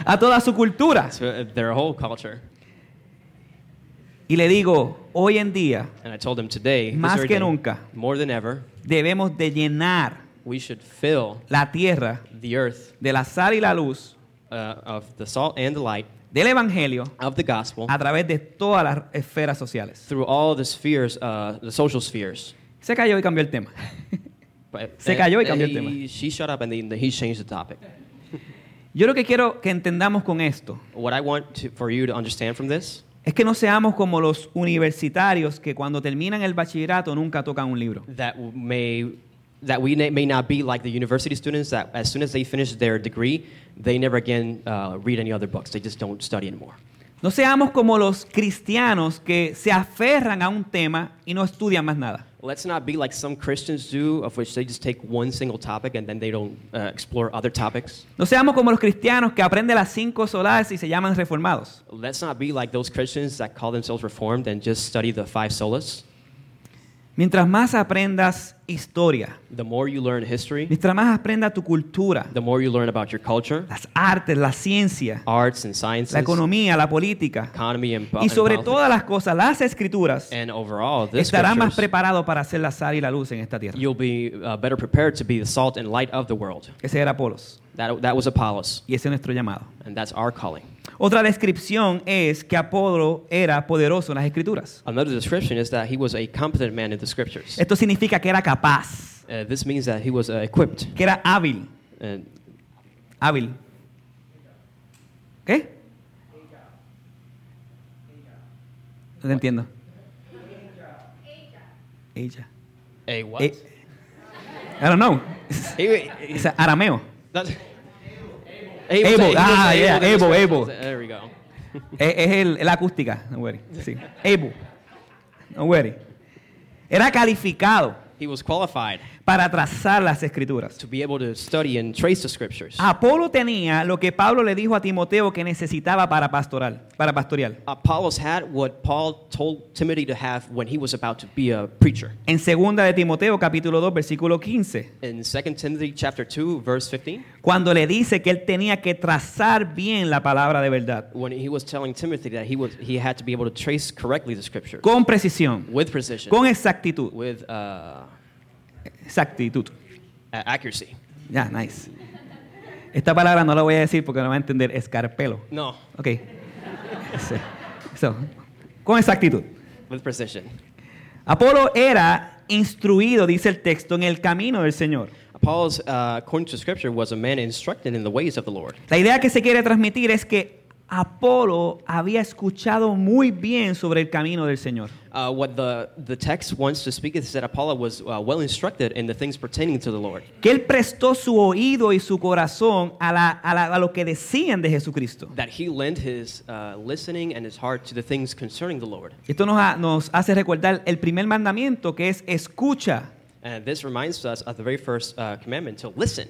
[SPEAKER 3] a toda su cultura.
[SPEAKER 2] to uh, their whole culture.
[SPEAKER 3] Y le digo, hoy en día
[SPEAKER 2] And I told them today,
[SPEAKER 3] Más que
[SPEAKER 2] day,
[SPEAKER 3] nunca.
[SPEAKER 2] more than ever,
[SPEAKER 3] debemos de llenar
[SPEAKER 2] we should fill
[SPEAKER 3] la tierra
[SPEAKER 2] the earth
[SPEAKER 3] de la sal y la luz
[SPEAKER 2] uh, of the salt and the light
[SPEAKER 3] del Evangelio
[SPEAKER 2] of the gospel
[SPEAKER 3] a través de todas las esferas sociales.
[SPEAKER 2] through all the spheres, uh, the social spheres.
[SPEAKER 3] Se cayó y cambió el tema. Se cayó y cambió el tema.
[SPEAKER 2] She shut up and then he changed the topic.
[SPEAKER 3] Yo lo que quiero que entendamos con esto
[SPEAKER 2] What I want to, for you to understand from this
[SPEAKER 3] es que no seamos como los universitarios que cuando terminan el bachillerato nunca tocan un libro.
[SPEAKER 2] that may that we may not be like the university students that as soon as they finish their degree, they never again uh, read any other books. They just don't study anymore.
[SPEAKER 3] No seamos como los cristianos que se aferran a un tema y no estudian más nada.
[SPEAKER 2] Let's not be like some Christians do, of which they just take one single topic and then they don't uh, explore other topics.
[SPEAKER 3] No seamos como los cristianos que aprenden las cinco solares y se llaman reformados.
[SPEAKER 2] Let's not be like those Christians that call themselves Reformed and just study the five solas.
[SPEAKER 3] Mientras más aprendas historia,
[SPEAKER 2] The more you learn history,
[SPEAKER 3] mientras más aprendas tu cultura,
[SPEAKER 2] the more you learn about your culture,
[SPEAKER 3] las artes, la ciencia,
[SPEAKER 2] arts and sciences,
[SPEAKER 3] la economía, la política
[SPEAKER 2] economy and,
[SPEAKER 3] y
[SPEAKER 2] and
[SPEAKER 3] sobre
[SPEAKER 2] politics.
[SPEAKER 3] todas las cosas, las escrituras,
[SPEAKER 2] And overall, the
[SPEAKER 3] estarás más preparado para hacer la sal y la luz en esta tierra.
[SPEAKER 2] you'll be uh, better prepared to be the salt and light of the world.
[SPEAKER 3] Ese era Apolos
[SPEAKER 2] That, that was Apollos,
[SPEAKER 3] y ese es nuestro llamado.
[SPEAKER 2] and that's our calling.
[SPEAKER 3] Otra descripción es que Apolo era poderoso en las escrituras.
[SPEAKER 2] Another description is that he was a competent man in the scriptures.
[SPEAKER 3] Esto significa que era capaz,
[SPEAKER 2] Uh, this means that he was uh, equipped.
[SPEAKER 3] que era hábil.
[SPEAKER 2] And
[SPEAKER 3] Hábil. ¿Qué? No te entiendo. Ella.
[SPEAKER 2] a what?
[SPEAKER 3] Eh, I don't know.
[SPEAKER 2] He-
[SPEAKER 3] Es arameo.
[SPEAKER 2] that's-
[SPEAKER 3] Able.
[SPEAKER 2] was
[SPEAKER 3] Ah,
[SPEAKER 2] able
[SPEAKER 3] yeah, able, able.
[SPEAKER 2] There we go.
[SPEAKER 3] Es, es el, la acústica. No worry. Sí. Able. No worry. Era calificado
[SPEAKER 2] He was qualified
[SPEAKER 3] para trazar las escrituras.
[SPEAKER 2] to be able to study and trace the scriptures.
[SPEAKER 3] Apolo tenía lo que Pablo le dijo a Timoteo que necesitaba para pastoral, para pastoreal.
[SPEAKER 2] Apollos had what Paul told Timothy to have when he was about to be a preacher.
[SPEAKER 3] En segunda de Timoteo capítulo 2 versículo 15,
[SPEAKER 2] In 2 Timothy chapter 2 verse 15,
[SPEAKER 3] cuando le dice que él tenía que trazar bien la palabra de verdad,
[SPEAKER 2] when he was telling Timothy that he was he had to be able to trace correctly the scriptures
[SPEAKER 3] con precisión,
[SPEAKER 2] with precision,
[SPEAKER 3] con exactitud,
[SPEAKER 2] with uh,
[SPEAKER 3] exactitud.
[SPEAKER 2] accuracy.
[SPEAKER 3] Ya, nice. Esta palabra no la voy a decir porque no va a entender escarpelo.
[SPEAKER 2] No,
[SPEAKER 3] Ok. So, con exactitud.
[SPEAKER 2] with precision.
[SPEAKER 3] Apolo era instruido, dice el texto, en el camino del Señor.
[SPEAKER 2] Apollos, uh, according to scripture, was a man instructed in the ways of the Lord.
[SPEAKER 3] La idea que se quiere transmitir es que Apolo había escuchado muy bien sobre el camino del Señor.
[SPEAKER 2] Uh, what the, the text wants to speak is that Apollo was uh, well instructed in the things pertaining to the Lord.
[SPEAKER 3] Que él prestó su oído y su corazón a, la- a la- a lo que decían de Jesucristo.
[SPEAKER 2] That he lent his uh, listening and his heart to the things concerning the Lord.
[SPEAKER 3] Esto nos, ha- nos hace recordar el primer mandamiento que es escucha.
[SPEAKER 2] And this reminds us of the very first uh, commandment to listen.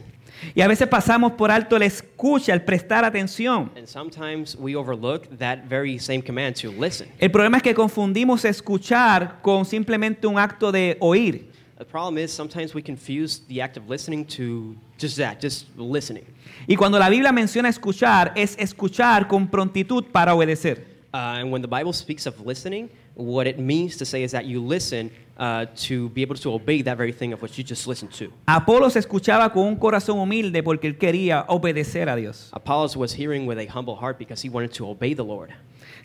[SPEAKER 3] Y a veces pasamos por alto el escucha, el prestar atención.
[SPEAKER 2] And sometimes we overlook that very same command to listen.
[SPEAKER 3] El problema es que confundimos escuchar con simplemente un acto de oír.
[SPEAKER 2] The problem is sometimes we confuse the act of listening to just that, just listening.
[SPEAKER 3] Y cuando la Biblia menciona escuchar, es escuchar con prontitud para obedecer.
[SPEAKER 2] Uh, and when the Bible speaks of listening, what it means to say is that you listen uh, to be able to obey that very thing of what you just listened to.
[SPEAKER 3] Apolo se escuchaba con un corazón humilde porque él quería obedecer a Dios.
[SPEAKER 2] Apollos was hearing with a humble heart because he wanted to obey the Lord.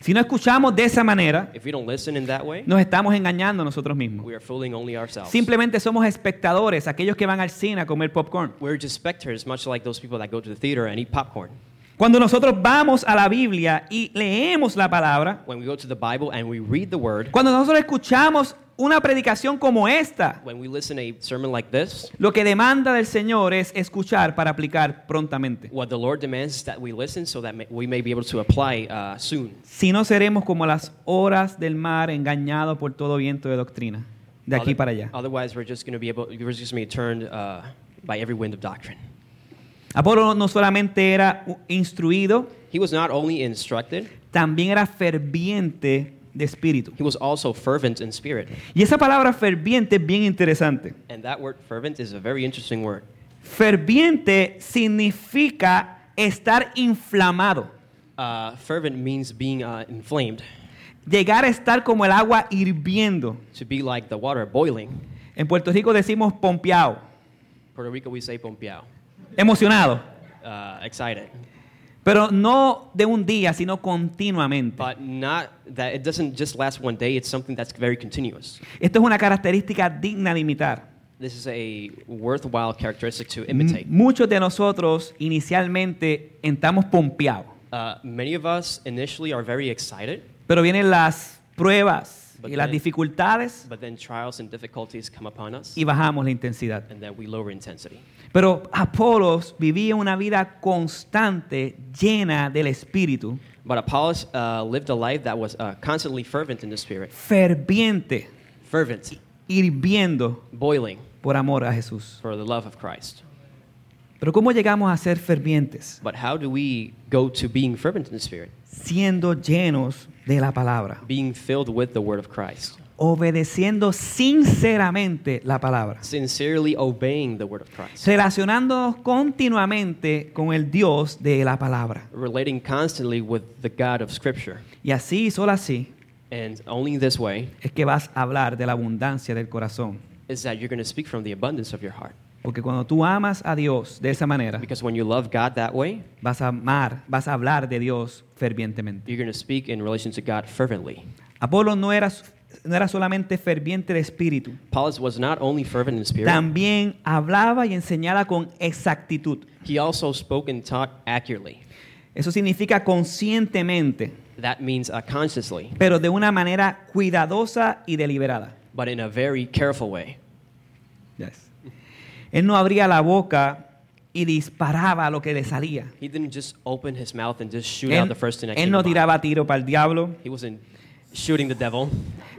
[SPEAKER 3] Si no escuchamos de esa manera,
[SPEAKER 2] If we don't listen in that way,
[SPEAKER 3] nos estamos engañando nosotros mismos.
[SPEAKER 2] we are fooling only ourselves.
[SPEAKER 3] Simplemente somos espectadores, aquellos que van al cine a comer popcorn.
[SPEAKER 2] We're just spectators, much like those people that go to the theater and eat popcorn.
[SPEAKER 3] Cuando nosotros vamos a la Biblia y leemos la palabra,
[SPEAKER 2] When we go to the Bible and we read the Word,
[SPEAKER 3] cuando nosotros escuchamos una predicación como esta,
[SPEAKER 2] when we listen a sermon like this,
[SPEAKER 3] lo que demanda del Señor es escuchar para aplicar prontamente.
[SPEAKER 2] what the Lord demands is that we listen so that we may be able to apply uh, soon.
[SPEAKER 3] Si no seremos como las horas del mar engañados por todo viento de doctrina, de aquí
[SPEAKER 2] Other-
[SPEAKER 3] para allá.
[SPEAKER 2] Otherwise, we're just going to be able, we're just going to be turned uh, by every wind of doctrine.
[SPEAKER 3] Apolo no solamente era instruido,
[SPEAKER 2] He was not only instructed,
[SPEAKER 3] también era ferviente de espíritu.
[SPEAKER 2] he was also fervent in spirit.
[SPEAKER 3] Y esa palabra ferviente es bien interesante.
[SPEAKER 2] And that word fervent is a very interesting word.
[SPEAKER 3] Ferviente significa estar inflamado,
[SPEAKER 2] Uh, fervent means being uh, inflamed,
[SPEAKER 3] llegar a estar como el agua hirviendo.
[SPEAKER 2] to be like the water boiling.
[SPEAKER 3] En Puerto Rico decimos pompeado,
[SPEAKER 2] Puerto Rico, we say pompeado,
[SPEAKER 3] emocionado,
[SPEAKER 2] uh, excited.
[SPEAKER 3] pero no de un día, sino continuamente.
[SPEAKER 2] But not that it doesn't just last one day, it's something that's very continuous.
[SPEAKER 3] Esto es una característica digna de imitar.
[SPEAKER 2] This is a worthwhile characteristic to imitate.
[SPEAKER 3] Muchos de nosotros inicialmente estamos pompeados,
[SPEAKER 2] Uh, many of us initially are very excited,
[SPEAKER 3] pero vienen las pruebas
[SPEAKER 2] But
[SPEAKER 3] y las
[SPEAKER 2] then-
[SPEAKER 3] dificultades
[SPEAKER 2] but then trials and difficulties come upon us,
[SPEAKER 3] y bajamos la intensidad.
[SPEAKER 2] and then we lower intensity.
[SPEAKER 3] Pero Apolos vivía una vida constante, llena del Espíritu,
[SPEAKER 2] But Apollos uh, lived a life that was uh, constantly fervent in the spirit,
[SPEAKER 3] ferviente,
[SPEAKER 2] fervent,
[SPEAKER 3] hirviendo
[SPEAKER 2] boiling
[SPEAKER 3] por amor a Jesús.
[SPEAKER 2] for the love of Christ.
[SPEAKER 3] Pero ¿cómo llegamos a ser fervientes?
[SPEAKER 2] But how do we go to being fervent in the spirit?
[SPEAKER 3] Siendo llenos de la palabra,
[SPEAKER 2] Being filled with the word of Christ,
[SPEAKER 3] obedeciendo sinceramente la palabra,
[SPEAKER 2] sincerely obeying the word of Christ,
[SPEAKER 3] relacionándonos continuamente con el Dios de la palabra.
[SPEAKER 2] relating constantly with the God of Scripture.
[SPEAKER 3] Y así, solo así,
[SPEAKER 2] And only this way
[SPEAKER 3] es que vas a hablar de la abundancia del corazón.
[SPEAKER 2] is that you're going to speak from the abundance of your heart.
[SPEAKER 3] Porque cuando tú amas a Dios de esa manera,
[SPEAKER 2] Because when you love God that way,
[SPEAKER 3] vas a amar, vas a hablar de Dios fervientemente.
[SPEAKER 2] you're going to speak in relation to God fervently.
[SPEAKER 3] Apolo no era, no era solamente ferviente de espíritu,
[SPEAKER 2] Apollos was not only fervent in spirit,
[SPEAKER 3] también hablaba y enseñaba con exactitud.
[SPEAKER 2] he also spoke and taught accurately.
[SPEAKER 3] Eso significa conscientemente,
[SPEAKER 2] That means uh, consciously,
[SPEAKER 3] pero de una manera cuidadosa y deliberada.
[SPEAKER 2] but in a very careful way.
[SPEAKER 3] Yes. Él no abría la boca y disparaba lo que le salía.
[SPEAKER 2] He didn't just open his mouth and just shoot out
[SPEAKER 3] Él,
[SPEAKER 2] the first thing that
[SPEAKER 3] él
[SPEAKER 2] came
[SPEAKER 3] no tiraba tiro para el diablo.
[SPEAKER 2] He wasn't shooting the devil.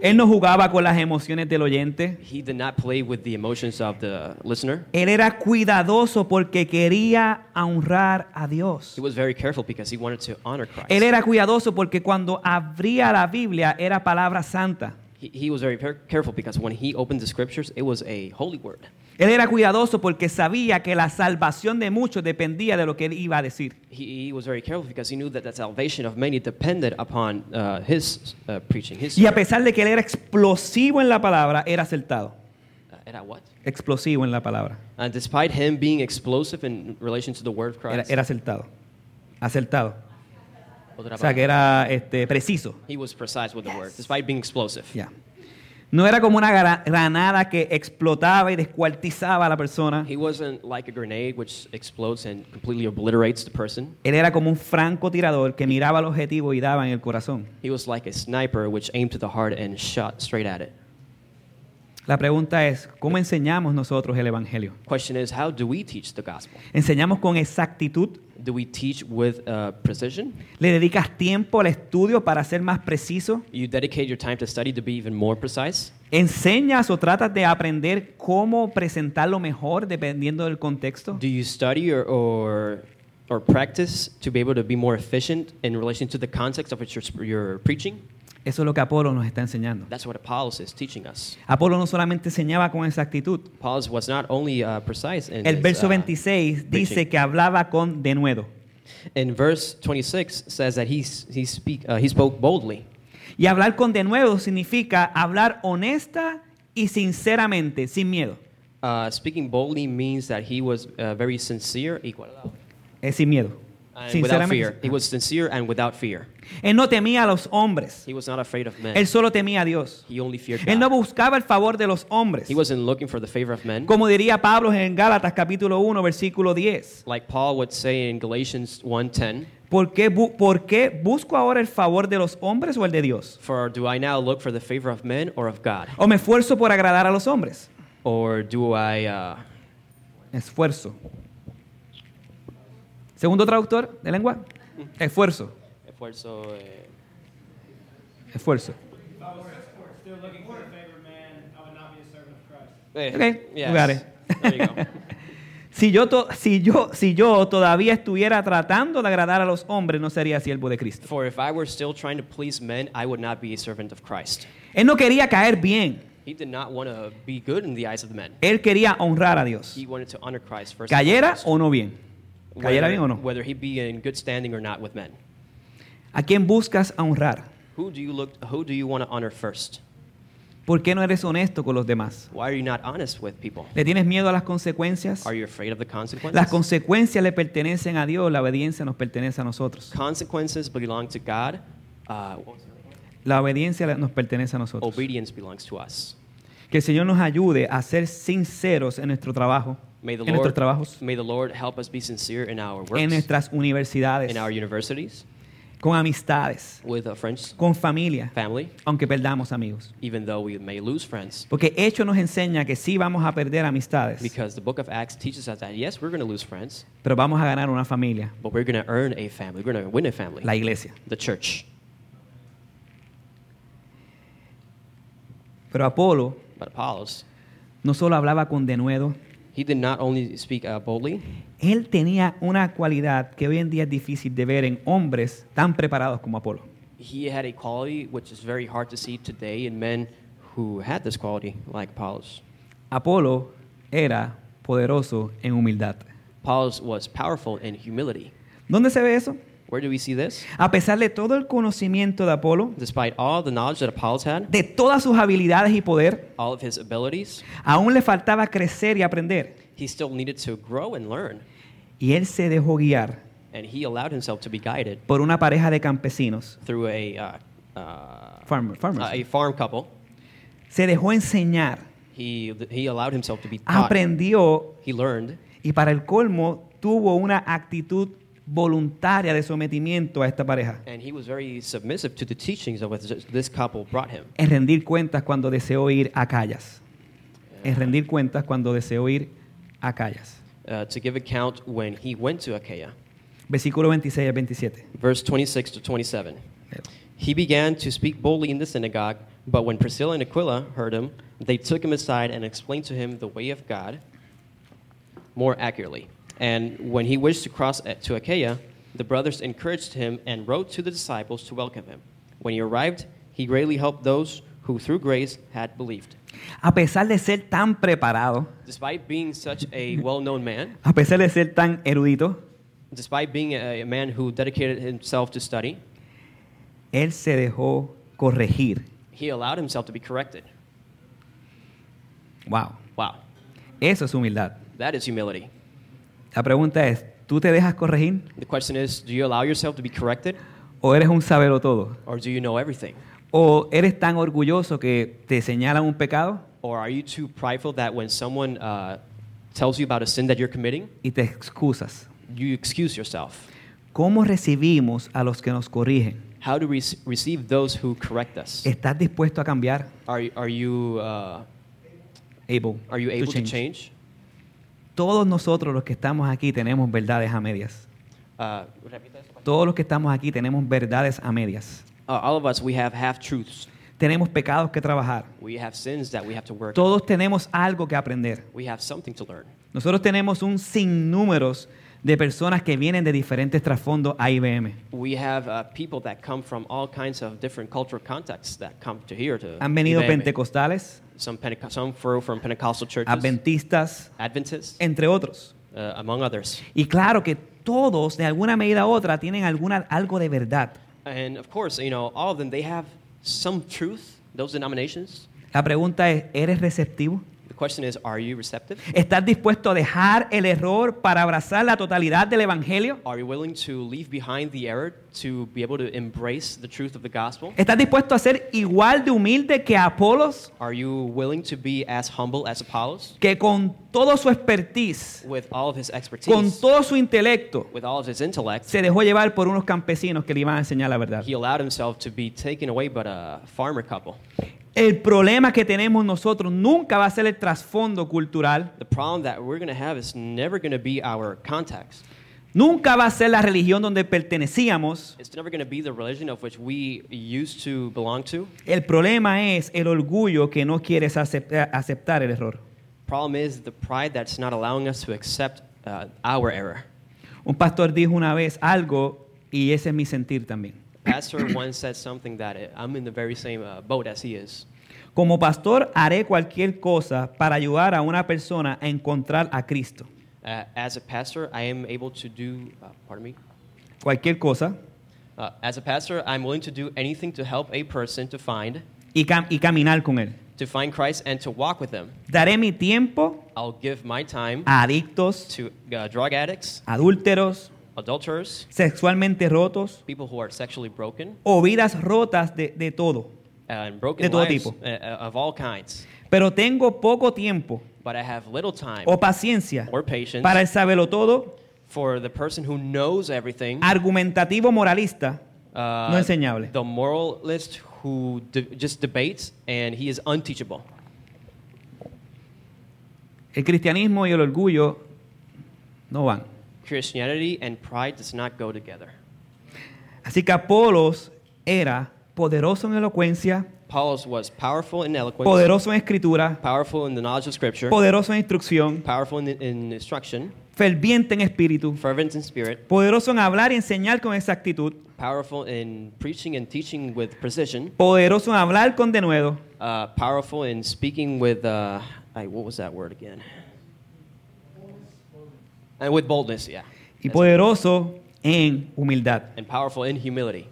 [SPEAKER 3] Él no jugaba con las emociones del oyente.
[SPEAKER 2] He did not play with the emotions of the listener.
[SPEAKER 3] Él era cuidadoso porque quería honrar a Dios.
[SPEAKER 2] He was very careful because he wanted to honor Christ.
[SPEAKER 3] Él era cuidadoso porque cuando abría la Biblia era palabra santa.
[SPEAKER 2] He, he was very careful because when he opened the scriptures, it was a holy word.
[SPEAKER 3] Él era cuidadoso porque sabía que la salvación de muchos dependía de lo que él iba a decir.
[SPEAKER 2] He, he was very careful because he knew that the salvation of many depended upon uh, his uh, preaching. His
[SPEAKER 3] Y a pesar de que él era explosivo en la palabra, era acertado.
[SPEAKER 2] uh, era what?
[SPEAKER 3] Explosivo en la palabra.
[SPEAKER 2] And despite him being explosive in relation to the word of
[SPEAKER 3] Era,
[SPEAKER 2] Christ,
[SPEAKER 3] era acertado. Acertado. O sea, que era este, preciso.
[SPEAKER 2] he was precise with the word, despite being explosive.
[SPEAKER 3] No era como una gra- granada que explotaba y descuartizaba a la persona.
[SPEAKER 2] He wasn't like a grenade which explodes and completely obliterates the person.
[SPEAKER 3] Él era como un francotirador que miraba el objetivo y daba en el corazón.
[SPEAKER 2] He was like a sniper which aimed to the heart and shot straight at it.
[SPEAKER 3] La pregunta es, ¿cómo enseñamos nosotros el Evangelio?
[SPEAKER 2] Question is, how do we teach the gospel?
[SPEAKER 3] ¿Enseñamos con exactitud?
[SPEAKER 2] Do we teach with uh, precision?
[SPEAKER 3] ¿Le dedicas tiempo al estudio para ser más preciso?
[SPEAKER 2] You dedicate your time to study to be even more precise?
[SPEAKER 3] ¿Enseñas o tratas de aprender cómo presentarlo mejor dependiendo del contexto?
[SPEAKER 2] Do you study or, or, or practice to be able to be more efficient in relation to the context of which you're, you're preaching?
[SPEAKER 3] Eso es lo que Apolo nos está enseñando.
[SPEAKER 2] That's what Apollos is teaching us.
[SPEAKER 3] Apolo no solamente enseñaba con exactitud.
[SPEAKER 2] Apollos was not only uh, precise in
[SPEAKER 3] El
[SPEAKER 2] his,
[SPEAKER 3] verso
[SPEAKER 2] uh,
[SPEAKER 3] 26 dice
[SPEAKER 2] preaching.
[SPEAKER 3] que hablaba con denuedo.
[SPEAKER 2] In verse 26 says that he, he, speak, uh, he spoke boldly.
[SPEAKER 3] Y hablar con denuedo significa hablar honesta y sinceramente, sin miedo.
[SPEAKER 2] Uh, speaking boldly means that he was uh, very sincere equal,
[SPEAKER 3] Es sin miedo.
[SPEAKER 2] And without fear. He was sincere and without fear.
[SPEAKER 3] Él no temía a los hombres.
[SPEAKER 2] He was not afraid of men.
[SPEAKER 3] Él solo temía a Dios.
[SPEAKER 2] He only feared
[SPEAKER 3] Él no
[SPEAKER 2] God.
[SPEAKER 3] buscaba el favor de los hombres.
[SPEAKER 2] He wasn't looking for the favor of men.
[SPEAKER 3] Como diría Pablo en Gálatas capítulo 1, versículo 10.
[SPEAKER 2] Like Paul would say in Galatians 1.10,
[SPEAKER 3] ¿Por qué, bu- ¿Por qué busco ahora el favor de los hombres o el de Dios?
[SPEAKER 2] For do I now look for the favor of men or of God?
[SPEAKER 3] ¿O me esfuerzo por agradar a los hombres?
[SPEAKER 2] Or do I, uh,
[SPEAKER 3] Esfuerzo. Segundo traductor de lengua, esfuerzo.
[SPEAKER 2] esfuerzo, eh,
[SPEAKER 3] Esfuerzo.
[SPEAKER 2] Eh,
[SPEAKER 3] Okay,
[SPEAKER 2] yes.
[SPEAKER 3] got it.
[SPEAKER 2] There you go.
[SPEAKER 3] Si yo, to- si, yo, si yo todavía estuviera tratando de agradar a los hombres, no sería siervo de Cristo.
[SPEAKER 2] For if I were still trying to please men, I would not be a servant of Christ.
[SPEAKER 3] Él no quería caer bien.
[SPEAKER 2] He did not want to be good in the eyes of the men.
[SPEAKER 3] Él quería honrar a Dios.
[SPEAKER 2] He wanted to honor Christ first.
[SPEAKER 3] Cayera o no bien. Cayera
[SPEAKER 2] Whether-
[SPEAKER 3] bien o no.
[SPEAKER 2] Whether he be in good standing or not with men.
[SPEAKER 3] ¿A quién buscas honrar?
[SPEAKER 2] Who do you look? Who do you want to honor first?
[SPEAKER 3] ¿Por qué no eres honesto con los demás?
[SPEAKER 2] Why are you not honest with people?
[SPEAKER 3] ¿Le tienes miedo a las consecuencias?
[SPEAKER 2] Are you afraid of the consequences?
[SPEAKER 3] Las consecuencias le pertenecen a Dios, la obediencia nos pertenece a nosotros.
[SPEAKER 2] consequences belong to God. Uh?
[SPEAKER 3] La obediencia nos pertenece a nosotros.
[SPEAKER 2] obedience belongs to us.
[SPEAKER 3] Que el Señor nos ayude a ser sinceros en nuestro trabajo,
[SPEAKER 2] May the
[SPEAKER 3] en nuestros
[SPEAKER 2] Lord,
[SPEAKER 3] trabajos,
[SPEAKER 2] may the Lord help us be sincere in our works,
[SPEAKER 3] en nuestras universidades,
[SPEAKER 2] in our universities,
[SPEAKER 3] con amistades,
[SPEAKER 2] with our friends,
[SPEAKER 3] con familia,
[SPEAKER 2] family,
[SPEAKER 3] aunque perdamos amigos.
[SPEAKER 2] even though we may lose friends.
[SPEAKER 3] Porque Hecho nos enseña que sí vamos a perder amistades,
[SPEAKER 2] Because the book of Acts teaches us that yes, we're going to lose friends,
[SPEAKER 3] pero vamos a ganar una familia,
[SPEAKER 2] but we're going to earn a family. We're going to win a family,
[SPEAKER 3] la iglesia.
[SPEAKER 2] the church.
[SPEAKER 3] Pero Apolo
[SPEAKER 2] But Apollos,
[SPEAKER 3] no solo hablaba con denuedo,
[SPEAKER 2] he did not only speak uh, boldly,
[SPEAKER 3] él tenía una cualidad que hoy en día es difícil de ver en hombres tan preparados como Apolo.
[SPEAKER 2] he had a quality which is very hard to see today in men who had this quality, like Apollos.
[SPEAKER 3] Apolo era poderoso en humildad.
[SPEAKER 2] Apollos was powerful in humility.
[SPEAKER 3] ¿Dónde se ve eso?
[SPEAKER 2] Where do we see this?
[SPEAKER 3] A pesar de todo el conocimiento de Apolo,
[SPEAKER 2] Despite all the knowledge that Apollos had,
[SPEAKER 3] de todas sus habilidades y poder,
[SPEAKER 2] all of his abilities,
[SPEAKER 3] aún le faltaba crecer y aprender.
[SPEAKER 2] he still needed to grow and learn.
[SPEAKER 3] Y él se dejó guiar
[SPEAKER 2] And he allowed himself to be guided
[SPEAKER 3] por una pareja de campesinos,
[SPEAKER 2] through a, uh, uh,
[SPEAKER 3] farmer- farmers.
[SPEAKER 2] a farm couple.
[SPEAKER 3] Se dejó enseñar,
[SPEAKER 2] He, he allowed himself to be taught.
[SPEAKER 3] aprendió
[SPEAKER 2] He learned,
[SPEAKER 3] y para el colmo tuvo una actitud voluntaria de sometimiento a esta pareja.
[SPEAKER 2] and he was very submissive to the teachings of what this couple brought him.
[SPEAKER 3] En rendir cuentas cuando deseó ir a Callas. En rendir cuentas cuando deseó ir a Callas.
[SPEAKER 2] Uh, to give account when he went to Achaia.
[SPEAKER 3] Versículo 26 al 27.
[SPEAKER 2] Verse 26 to 27. He began to speak boldly in the synagogue, but when Priscilla and Aquila heard him, they took him aside and explained to him the way of God more accurately. And when he wished to cross to Achaia, the brothers encouraged him and wrote to the disciples to welcome him. When he arrived, he greatly helped those who through grace had believed.
[SPEAKER 3] A pesar de ser tan preparado,
[SPEAKER 2] Despite being such a well known man,
[SPEAKER 3] a pesar de ser tan erudito,
[SPEAKER 2] despite being a, a man who dedicated himself to study,
[SPEAKER 3] él se dejó corregir.
[SPEAKER 2] he allowed himself to be corrected.
[SPEAKER 3] Wow.
[SPEAKER 2] Wow,
[SPEAKER 3] Eso es humildad.
[SPEAKER 2] that is humility.
[SPEAKER 3] La pregunta es, ¿tú te dejas corregir
[SPEAKER 2] The question is do you allow yourself to be corrected
[SPEAKER 3] o eres un sabelo todo?
[SPEAKER 2] or do you know everything?
[SPEAKER 3] ¿O eres tan orgulloso que te señalan un pecado
[SPEAKER 2] Or are you too prideful that when someone uh, tells you about a sin that you're committing,
[SPEAKER 3] y te excusas?
[SPEAKER 2] you excuse yourself?
[SPEAKER 3] ¿Cómo recibimos a los que nos corrigen?
[SPEAKER 2] How do we receive those who correct us?
[SPEAKER 3] ¿Estás dispuesto a cambiar?
[SPEAKER 2] Are, are, you, uh,
[SPEAKER 3] Able,
[SPEAKER 2] are you able to change?
[SPEAKER 3] Todos nosotros los que estamos aquí tenemos verdades a medias.
[SPEAKER 2] Uh.
[SPEAKER 3] Todos los que estamos aquí tenemos verdades a medias.
[SPEAKER 2] Uh, all of us, we have half truths.
[SPEAKER 3] Tenemos pecados que trabajar.
[SPEAKER 2] We have sins that we have to work.
[SPEAKER 3] Todos tenemos algo que aprender.
[SPEAKER 2] We have something to learn.
[SPEAKER 3] Nosotros tenemos un sinnúmeros de personas que vienen de diferentes trasfondos a IBM.
[SPEAKER 2] We have uh, people that come from all kinds of different cultural contexts that come to here to
[SPEAKER 3] Han venido
[SPEAKER 2] IBM.
[SPEAKER 3] pentecostales,
[SPEAKER 2] some, Penteco- some fro- from Pentecostal churches,
[SPEAKER 3] adventistas,
[SPEAKER 2] Adventists,
[SPEAKER 3] entre otros.
[SPEAKER 2] uh, among others.
[SPEAKER 3] Y claro que todos, de alguna medida u otra, tienen alguna, algo de verdad.
[SPEAKER 2] And of course, you know, all of them, they have some truth, those denominations.
[SPEAKER 3] La pregunta es, ¿eres receptivo?
[SPEAKER 2] The question is, are you receptive?
[SPEAKER 3] ¿Estás dispuesto a dejar el error para abrazar la totalidad del Evangelio?
[SPEAKER 2] Are you willing to leave behind the error to be able to embrace the truth of the gospel?
[SPEAKER 3] ¿Estás dispuesto a ser igual de humilde que Apolos,
[SPEAKER 2] Are you willing to be as humble as Apollos
[SPEAKER 3] que con todo su expertise,
[SPEAKER 2] with all of his
[SPEAKER 3] con
[SPEAKER 2] expertise,
[SPEAKER 3] todo su intelecto,
[SPEAKER 2] with all of his intellect?
[SPEAKER 3] se dejó llevar por unos campesinos que le iban a enseñar la verdad?
[SPEAKER 2] He allowed himself to be taken away by a farmer couple.
[SPEAKER 3] El problema que tenemos nosotros nunca va a ser el trasfondo cultural,
[SPEAKER 2] The problem that we're going to have is never going to be our context.
[SPEAKER 3] nunca va a ser la religión donde pertenecíamos.
[SPEAKER 2] It's never going to be the religion of which we used to belong to.
[SPEAKER 3] El problema es el orgullo que no quieres acepta- aceptar el error.
[SPEAKER 2] Problem is the pride that's not allowing us to accept uh, our error.
[SPEAKER 3] Un pastor dijo una vez algo y ese es mi sentir también.
[SPEAKER 2] Pastor once said something that uh, I'm in the very same uh, boat as he is.
[SPEAKER 3] Como pastor haré cualquier cosa para ayudar a una persona a encontrar a Cristo.
[SPEAKER 2] Uh, as a pastor, I am able to do, uh, pardon me.
[SPEAKER 3] Cualquier cosa.
[SPEAKER 2] Uh, as a pastor, I'm willing to do anything to help a person to find,
[SPEAKER 3] Y, cam- y caminar con Él.
[SPEAKER 2] to find Christ and to walk with them.
[SPEAKER 3] Daré mi tiempo
[SPEAKER 2] I'll give my time
[SPEAKER 3] a adictos,
[SPEAKER 2] to uh, drug addicts,
[SPEAKER 3] adúlteros,
[SPEAKER 2] adulterers,
[SPEAKER 3] sexualmente rotos
[SPEAKER 2] people who are sexually broken,
[SPEAKER 3] o vidas rotas de, de todo.
[SPEAKER 2] and broken
[SPEAKER 3] De todo
[SPEAKER 2] lives
[SPEAKER 3] tipo.
[SPEAKER 2] uh, uh, of all kinds.
[SPEAKER 3] Pero tengo poco tiempo
[SPEAKER 2] But I have little time
[SPEAKER 3] o paciencia
[SPEAKER 2] or patience
[SPEAKER 3] para el sabelo todo,
[SPEAKER 2] for the person who knows everything,
[SPEAKER 3] argumentativo moralista,
[SPEAKER 2] uh,
[SPEAKER 3] no enseñable.
[SPEAKER 2] the moralist who de- just debates and he is unteachable.
[SPEAKER 3] El cristianismo y el orgullo no van.
[SPEAKER 2] Christianity and pride does not go together.
[SPEAKER 3] Así que Apolos era poderoso en elocuencia,
[SPEAKER 2] Paulus was powerful in eloquence,
[SPEAKER 3] poderoso en escritura,
[SPEAKER 2] powerful in the knowledge of Scripture,
[SPEAKER 3] poderoso en instrucción,
[SPEAKER 2] powerful in, in instruction,
[SPEAKER 3] ferviente en espíritu,
[SPEAKER 2] fervent in spirit,
[SPEAKER 3] poderoso en hablar y enseñar con exactitud,
[SPEAKER 2] powerful in preaching and teaching with precision,
[SPEAKER 3] poderoso en hablar con denuedo,
[SPEAKER 2] uh, powerful in speaking with, uh, I, what was that word again? And with boldness, yeah.
[SPEAKER 3] y poderoso en humildad.
[SPEAKER 2] and powerful in humility.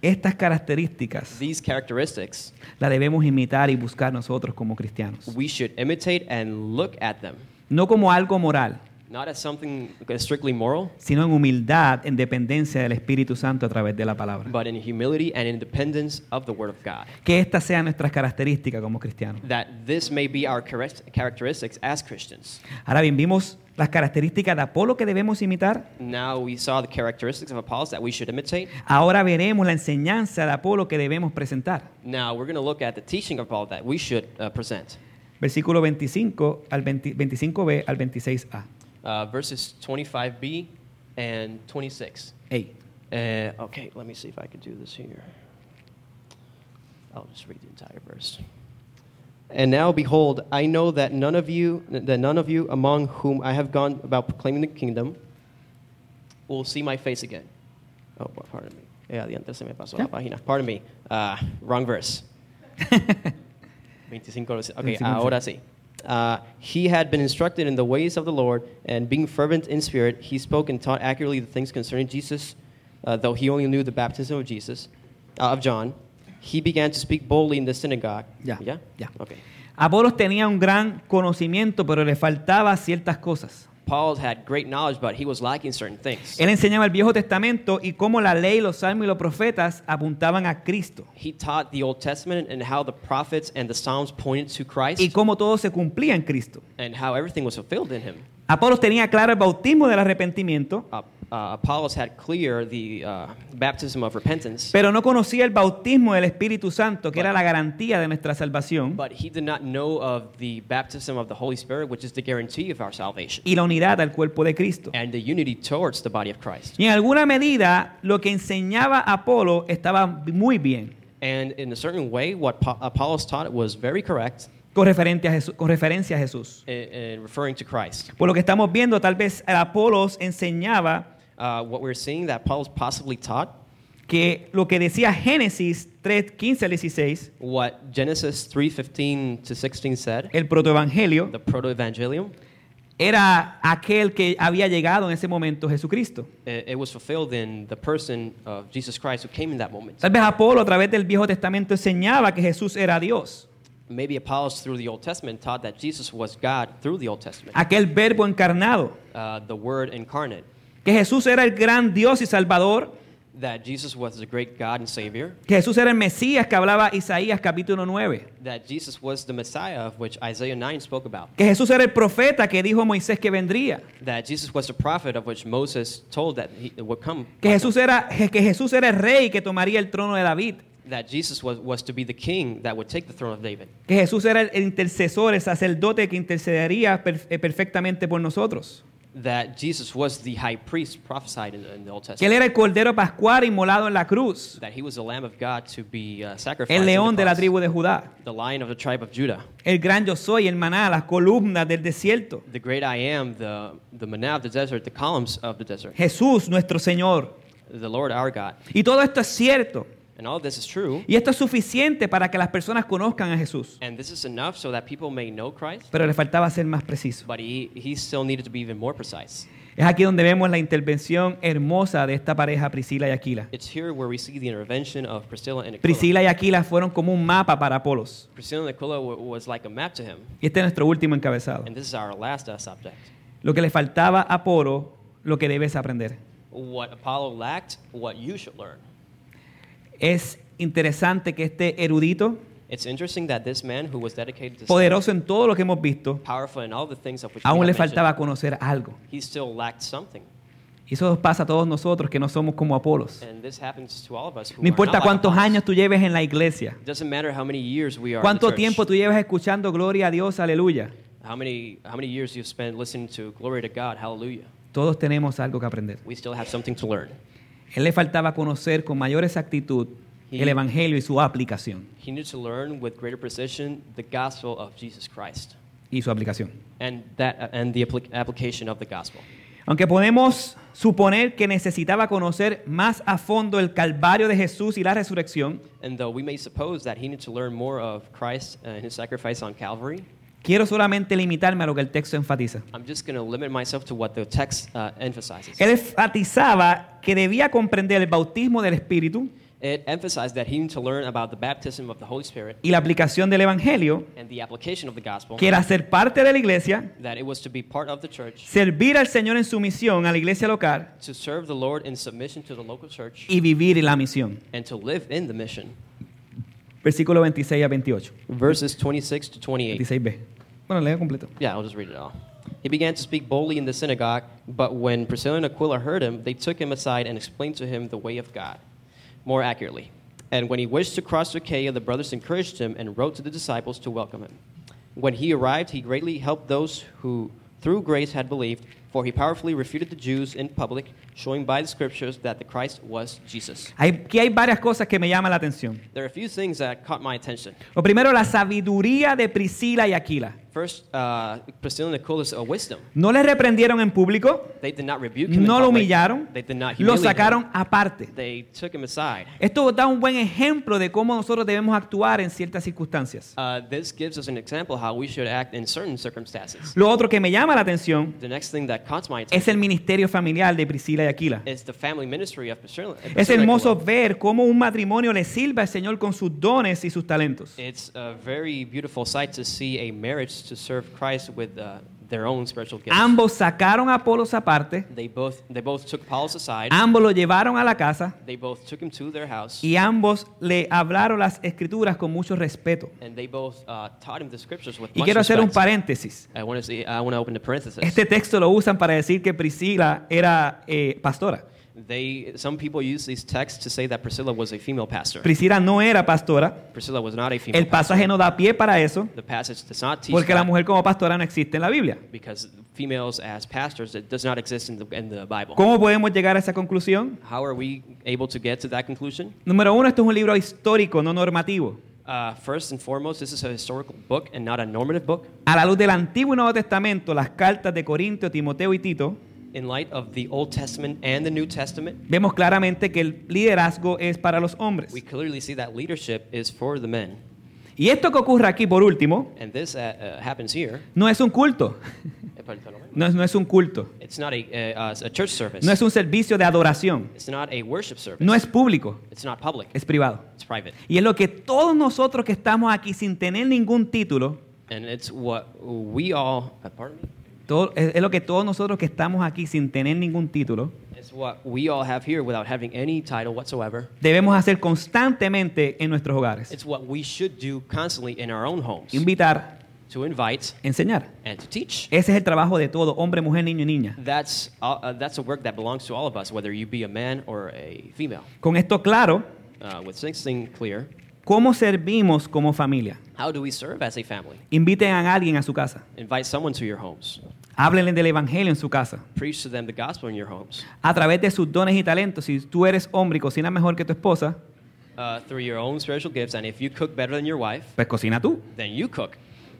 [SPEAKER 3] Estas características
[SPEAKER 2] These characteristics,
[SPEAKER 3] las debemos imitar y buscar nosotros como cristianos.
[SPEAKER 2] we should imitate and look at them,
[SPEAKER 3] No como algo moral,
[SPEAKER 2] not as something strictly moral,
[SPEAKER 3] sino en humildad, en dependencia del Espíritu Santo a través de la palabra.
[SPEAKER 2] but in humility and independence of the Word of God.
[SPEAKER 3] Que estas sean nuestras características como cristianos.
[SPEAKER 2] That this may be our character- characteristics as Christians.
[SPEAKER 3] Ahora bien, vimos las características de Apolo que debemos imitar.
[SPEAKER 2] Now we saw the characteristics of Apollos that we should imitate.
[SPEAKER 3] Ahora veremos la enseñanza de Apolo que debemos presentar.
[SPEAKER 2] Now we're going to look at the teaching of Paul that we should uh, present.
[SPEAKER 3] Versículo 25 al 20 25b al 26a.
[SPEAKER 2] Uh, verses 25b and 26.
[SPEAKER 3] Ey.
[SPEAKER 2] Uh, okay, let me see if I can do this here. I'll just read the entire verse. And now, behold, I know that none of you, that none of you among whom I have gone about proclaiming the kingdom, will see my face again. Oh, pardon me. Eh, adiante se me pasó la página. Pardon me. Uh, wrong verse. 25. Okay,
[SPEAKER 3] 25.
[SPEAKER 2] ahora sí. Uh, he had been instructed in the ways of the Lord, and being fervent in spirit, he spoke and taught accurately the things concerning Jesus, uh, though he only knew the baptism of Jesus, uh, of John. He began to speak boldly in the synagogue.
[SPEAKER 3] Ya,
[SPEAKER 2] Yeah?
[SPEAKER 3] ya.
[SPEAKER 2] Okay.
[SPEAKER 3] Apolos tenía un gran conocimiento, pero le faltaba ciertas cosas.
[SPEAKER 2] Paul had great knowledge, but he was lacking certain things.
[SPEAKER 3] Él enseñaba el Viejo Testamento y cómo la ley, los salmos y los profetas apuntaban a Cristo
[SPEAKER 2] He taught the Old Testament and how the prophets and the Psalms pointed to Christ
[SPEAKER 3] y cómo todo se cumplía en Cristo.
[SPEAKER 2] and how everything was fulfilled in him.
[SPEAKER 3] Apolos tenía claro el bautismo del arrepentimiento,
[SPEAKER 2] Uh, uh, Apollos had clear the uh, baptism of repentance,
[SPEAKER 3] pero no conocía el bautismo del Espíritu Santo, que era la garantía de nuestra salvación,
[SPEAKER 2] but he did not know of the baptism of the Holy Spirit, which is the guarantee of our salvation,
[SPEAKER 3] y la unidad al cuerpo de Cristo.
[SPEAKER 2] and the unity towards the body of Christ.
[SPEAKER 3] Y en alguna medida lo que enseñaba Apolo estaba muy bien
[SPEAKER 2] And in a certain way, what Pa- Apollos taught was very correct
[SPEAKER 3] con, referente a Jesús- con referencia a Jesús.
[SPEAKER 2] in, in referring to Christ.
[SPEAKER 3] Por lo que estamos viendo, tal vez Apolos enseñaba
[SPEAKER 2] Uh, what we're seeing that Apollos possibly taught,
[SPEAKER 3] que lo que decía Génesis 3, 15 al 16,
[SPEAKER 2] what Genesis 3:15 to 16 said,
[SPEAKER 3] el protoevangelio,
[SPEAKER 2] the proto-evangelium,
[SPEAKER 3] era aquel que había llegado en ese momento Jesucristo.
[SPEAKER 2] it, it was fulfilled in the person of Jesus Christ who came in that moment.
[SPEAKER 3] Tal vez Apolo a través del Viejo Testamento enseñaba que Jesús era Dios,
[SPEAKER 2] Maybe Apollos through the Old Testament taught that Jesus was God through the Old Testament,
[SPEAKER 3] aquel verbo encarnado,
[SPEAKER 2] uh, the Word incarnate,
[SPEAKER 3] que Jesús era el gran Dios y Salvador,
[SPEAKER 2] that Jesus was the great God and Savior,
[SPEAKER 3] que Jesús era el Mesías que hablaba Isaías capítulo 9,
[SPEAKER 2] that Jesus was the Messiah of which Isaiah 9 spoke about,
[SPEAKER 3] que Jesús era el profeta que dijo a Moisés que vendría,
[SPEAKER 2] that Jesus was the prophet of which Moses told that he would come,
[SPEAKER 3] que Jesús era, que Jesús era el rey que tomaría el trono de David,
[SPEAKER 2] that Jesus was, was to be the king that would take the throne of David,
[SPEAKER 3] que Jesús era el intercesor, el sacerdote que intercedería per- eh, perfectamente por nosotros,
[SPEAKER 2] that Jesus was the high priest prophesied in, in the Old
[SPEAKER 3] que él
[SPEAKER 2] Testament,
[SPEAKER 3] era el cordero pascual inmolado en la cruz,
[SPEAKER 2] that he was the Lamb of God to be uh, sacrificed,
[SPEAKER 3] el león de la tribu de Judá,
[SPEAKER 2] the lion of the tribe of Judah,
[SPEAKER 3] el gran yo soy, el maná, las columnas del desierto,
[SPEAKER 2] the great I am, the, the manna of the desert, the columns of the desert,
[SPEAKER 3] Jesús nuestro Señor.
[SPEAKER 2] the Lord our God.
[SPEAKER 3] Y todo esto es cierto,
[SPEAKER 2] And all this is true.
[SPEAKER 3] Y esto es suficiente para que las personas conozcan a Jesús.
[SPEAKER 2] And this is enough so that people may know Christ.
[SPEAKER 3] Pero le faltaba ser más preciso.
[SPEAKER 2] But he, he still needed to be even more precise.
[SPEAKER 3] Es aquí donde vemos la intervención hermosa de esta pareja, Priscila y Aquila.
[SPEAKER 2] It's here where we see the intervention of Priscilla and Aquila.
[SPEAKER 3] Priscila y Aquila fueron como un mapa para Apolos.
[SPEAKER 2] Priscilla and Aquila wa- was like a map to him.
[SPEAKER 3] Y este es nuestro último encabezado.
[SPEAKER 2] And this is our last uh, subject.
[SPEAKER 3] Lo que le faltaba a Apolo, lo que debes aprender.
[SPEAKER 2] What Apollo lacked, what you should learn.
[SPEAKER 3] Es interesante que este erudito,
[SPEAKER 2] It's interesting that this man who was dedicated to
[SPEAKER 3] poderoso en todo lo que hemos visto,
[SPEAKER 2] powerful in all the things of which we
[SPEAKER 3] aún le faltaba conocer algo.
[SPEAKER 2] he still lacked something.
[SPEAKER 3] Y eso nos pasa a todos nosotros que no somos como Apolos.
[SPEAKER 2] And this happens to all of us who
[SPEAKER 3] No importa cuántos años tú lleves en la iglesia,
[SPEAKER 2] It doesn't matter how many years we are in the
[SPEAKER 3] cuánto tiempo tú llevas escuchando gloria a Dios, aleluya.
[SPEAKER 2] how many how many years you've spent listening to glory to God, hallelujah.
[SPEAKER 3] Todos tenemos algo que aprender. Él le faltaba conocer con mayor exactitud el Evangelio y su aplicación.
[SPEAKER 2] He needed to learn with greater precision the gospel of Jesus Christ
[SPEAKER 3] Y su aplicación.
[SPEAKER 2] and that uh, and the appli- application of the gospel.
[SPEAKER 3] Aunque podemos suponer que necesitaba conocer más a fondo el Calvario de Jesús y la resurrección,
[SPEAKER 2] And though we may suppose that he needed to learn more of Christ and his sacrifice on Calvary,
[SPEAKER 3] quiero solamente limitarme a lo que el texto enfatiza.
[SPEAKER 2] I'm just going to limit myself to what the text uh, emphasizes.
[SPEAKER 3] Él enfatizaba que debía comprender el bautismo del Espíritu
[SPEAKER 2] It emphasized that he needed to learn about the baptism of the Holy Spirit
[SPEAKER 3] y la aplicación del Evangelio,
[SPEAKER 2] and the application of the gospel,
[SPEAKER 3] que era ser parte de la iglesia,
[SPEAKER 2] that it was to be part of the church,
[SPEAKER 3] servir al Señor en su misión a la iglesia local
[SPEAKER 2] to serve the Lord in submission to the local church,
[SPEAKER 3] y vivir la misión.
[SPEAKER 2] and to live in the mission.
[SPEAKER 3] Versículo 26 a 28.
[SPEAKER 2] Verses 26 to 28.
[SPEAKER 3] 26b. Bueno, lea completo.
[SPEAKER 2] Yeah, I'll just read it all. He began to speak boldly in the synagogue, but when Priscilla and Aquila heard him, they took him aside and explained to him the way of God more accurately. And when he wished to cross to Achaia, the brothers encouraged him and wrote to the disciples to welcome him. When he arrived, he greatly helped those who through grace had believed, for he powerfully refuted the Jews in public, showing by the scriptures that the Christ was Jesus.
[SPEAKER 3] Aquí hay varias cosas que me llaman la atención.
[SPEAKER 2] There are a few things that caught my attention.
[SPEAKER 3] Lo primero, la sabiduría de Priscila y Aquila.
[SPEAKER 2] First, uh, Priscilla and Aquilus' uh, wisdom.
[SPEAKER 3] No le reprendieron en público,
[SPEAKER 2] They did not rebuke him.
[SPEAKER 3] no lo humillaron,
[SPEAKER 2] They did not
[SPEAKER 3] lo
[SPEAKER 2] humiliate him.
[SPEAKER 3] sacaron aparte.
[SPEAKER 2] They took him aside.
[SPEAKER 3] Esto da un buen ejemplo de cómo nosotros debemos actuar en ciertas circunstancias.
[SPEAKER 2] Uh, this gives us an example how we should act in certain circumstances.
[SPEAKER 3] Lo otro que me llama la atención
[SPEAKER 2] The next thing that caught my
[SPEAKER 3] es el ministerio familiar de Priscila y Aquila.
[SPEAKER 2] is the family ministry of Priscilla.
[SPEAKER 3] Es hermoso
[SPEAKER 2] Aquila.
[SPEAKER 3] ver cómo un matrimonio le sirve al Señor con sus dones y sus talentos.
[SPEAKER 2] It's a very beautiful sight to see a marriage to serve Christ with uh, their own spiritual gifts.
[SPEAKER 3] Ambos sacaron a Apolos aparte,
[SPEAKER 2] They both they both took Apollos aside.
[SPEAKER 3] ambos lo llevaron a la casa
[SPEAKER 2] They both took him to their house,
[SPEAKER 3] y ambos le hablaron las escrituras con mucho respeto.
[SPEAKER 2] and they both uh, taught him the scriptures with
[SPEAKER 3] Y
[SPEAKER 2] much
[SPEAKER 3] quiero hacer un
[SPEAKER 2] respect.
[SPEAKER 3] paréntesis.
[SPEAKER 2] I want to see. I open the parenthesis.
[SPEAKER 3] Este texto lo usan para decir que Priscila era eh, pastora.
[SPEAKER 2] They some people use these texts to say that Priscilla was a female pastor.
[SPEAKER 3] Priscila no era pastora.
[SPEAKER 2] Priscilla was not a female
[SPEAKER 3] El pasaje
[SPEAKER 2] pastor.
[SPEAKER 3] no da pie para eso,
[SPEAKER 2] The passage does not teach
[SPEAKER 3] porque la
[SPEAKER 2] that
[SPEAKER 3] mujer como pastora no existe en la Biblia.
[SPEAKER 2] because females as pastors it does not exist in the, in the Bible.
[SPEAKER 3] ¿Cómo podemos llegar a esa conclusión?
[SPEAKER 2] How are we able to get to that conclusion?
[SPEAKER 3] Número uno, esto es un libro histórico, no normativo.
[SPEAKER 2] Uh, first and foremost, this is a historical book and not a normative book.
[SPEAKER 3] A la luz del Antiguo y Nuevo Testamento, las cartas de Corintio, Timoteo y Tito,
[SPEAKER 2] In light of the Old Testament and the New Testament,
[SPEAKER 3] vemos claramente que el liderazgo es para los hombres.
[SPEAKER 2] we clearly see that leadership is for the men.
[SPEAKER 3] Y esto que ocurre aquí, por último,
[SPEAKER 2] And this uh, uh, happens here.
[SPEAKER 3] no es un culto. No es, no es un culto.
[SPEAKER 2] It's not a, uh, a church service.
[SPEAKER 3] No es un servicio de adoración.
[SPEAKER 2] It's not a worship service.
[SPEAKER 3] No es público,
[SPEAKER 2] It's not public.
[SPEAKER 3] es privado.
[SPEAKER 2] It's private.
[SPEAKER 3] Y es lo que todos nosotros que estamos aquí sin tener ningún título,
[SPEAKER 2] And it's what we all, uh, pardon me?
[SPEAKER 3] Todo- es, es lo que todos nosotros que estamos aquí sin tener ningún título,
[SPEAKER 2] It's what we all have here without having any title whatsoever.
[SPEAKER 3] debemos hacer constantemente en nuestros hogares.
[SPEAKER 2] It's what we should do constantly in our own homes.
[SPEAKER 3] Invitar,
[SPEAKER 2] To invite
[SPEAKER 3] enseñar.
[SPEAKER 2] and to teach.
[SPEAKER 3] Ese es el trabajo de todo, hombre, mujer, niño y niña.
[SPEAKER 2] That's, uh, uh, that's a work that belongs to all of us, whether you be a man or a female.
[SPEAKER 3] Con esto claro,
[SPEAKER 2] Uh, with clear,
[SPEAKER 3] ¿cómo servimos como familia?
[SPEAKER 2] how do we serve as a family?
[SPEAKER 3] Inviten a alguien a su casa.
[SPEAKER 2] Invite someone to your homes.
[SPEAKER 3] Háblenle del evangelio en su casa.
[SPEAKER 2] Preach to them the gospel in your homes.
[SPEAKER 3] A través de sus dones y talentos, si tú eres hombre y cocinas mejor que tu esposa,
[SPEAKER 2] Uh, through your own spiritual gifts, and if you cook better than your wife,
[SPEAKER 3] pues cocina tú.
[SPEAKER 2] then you cook.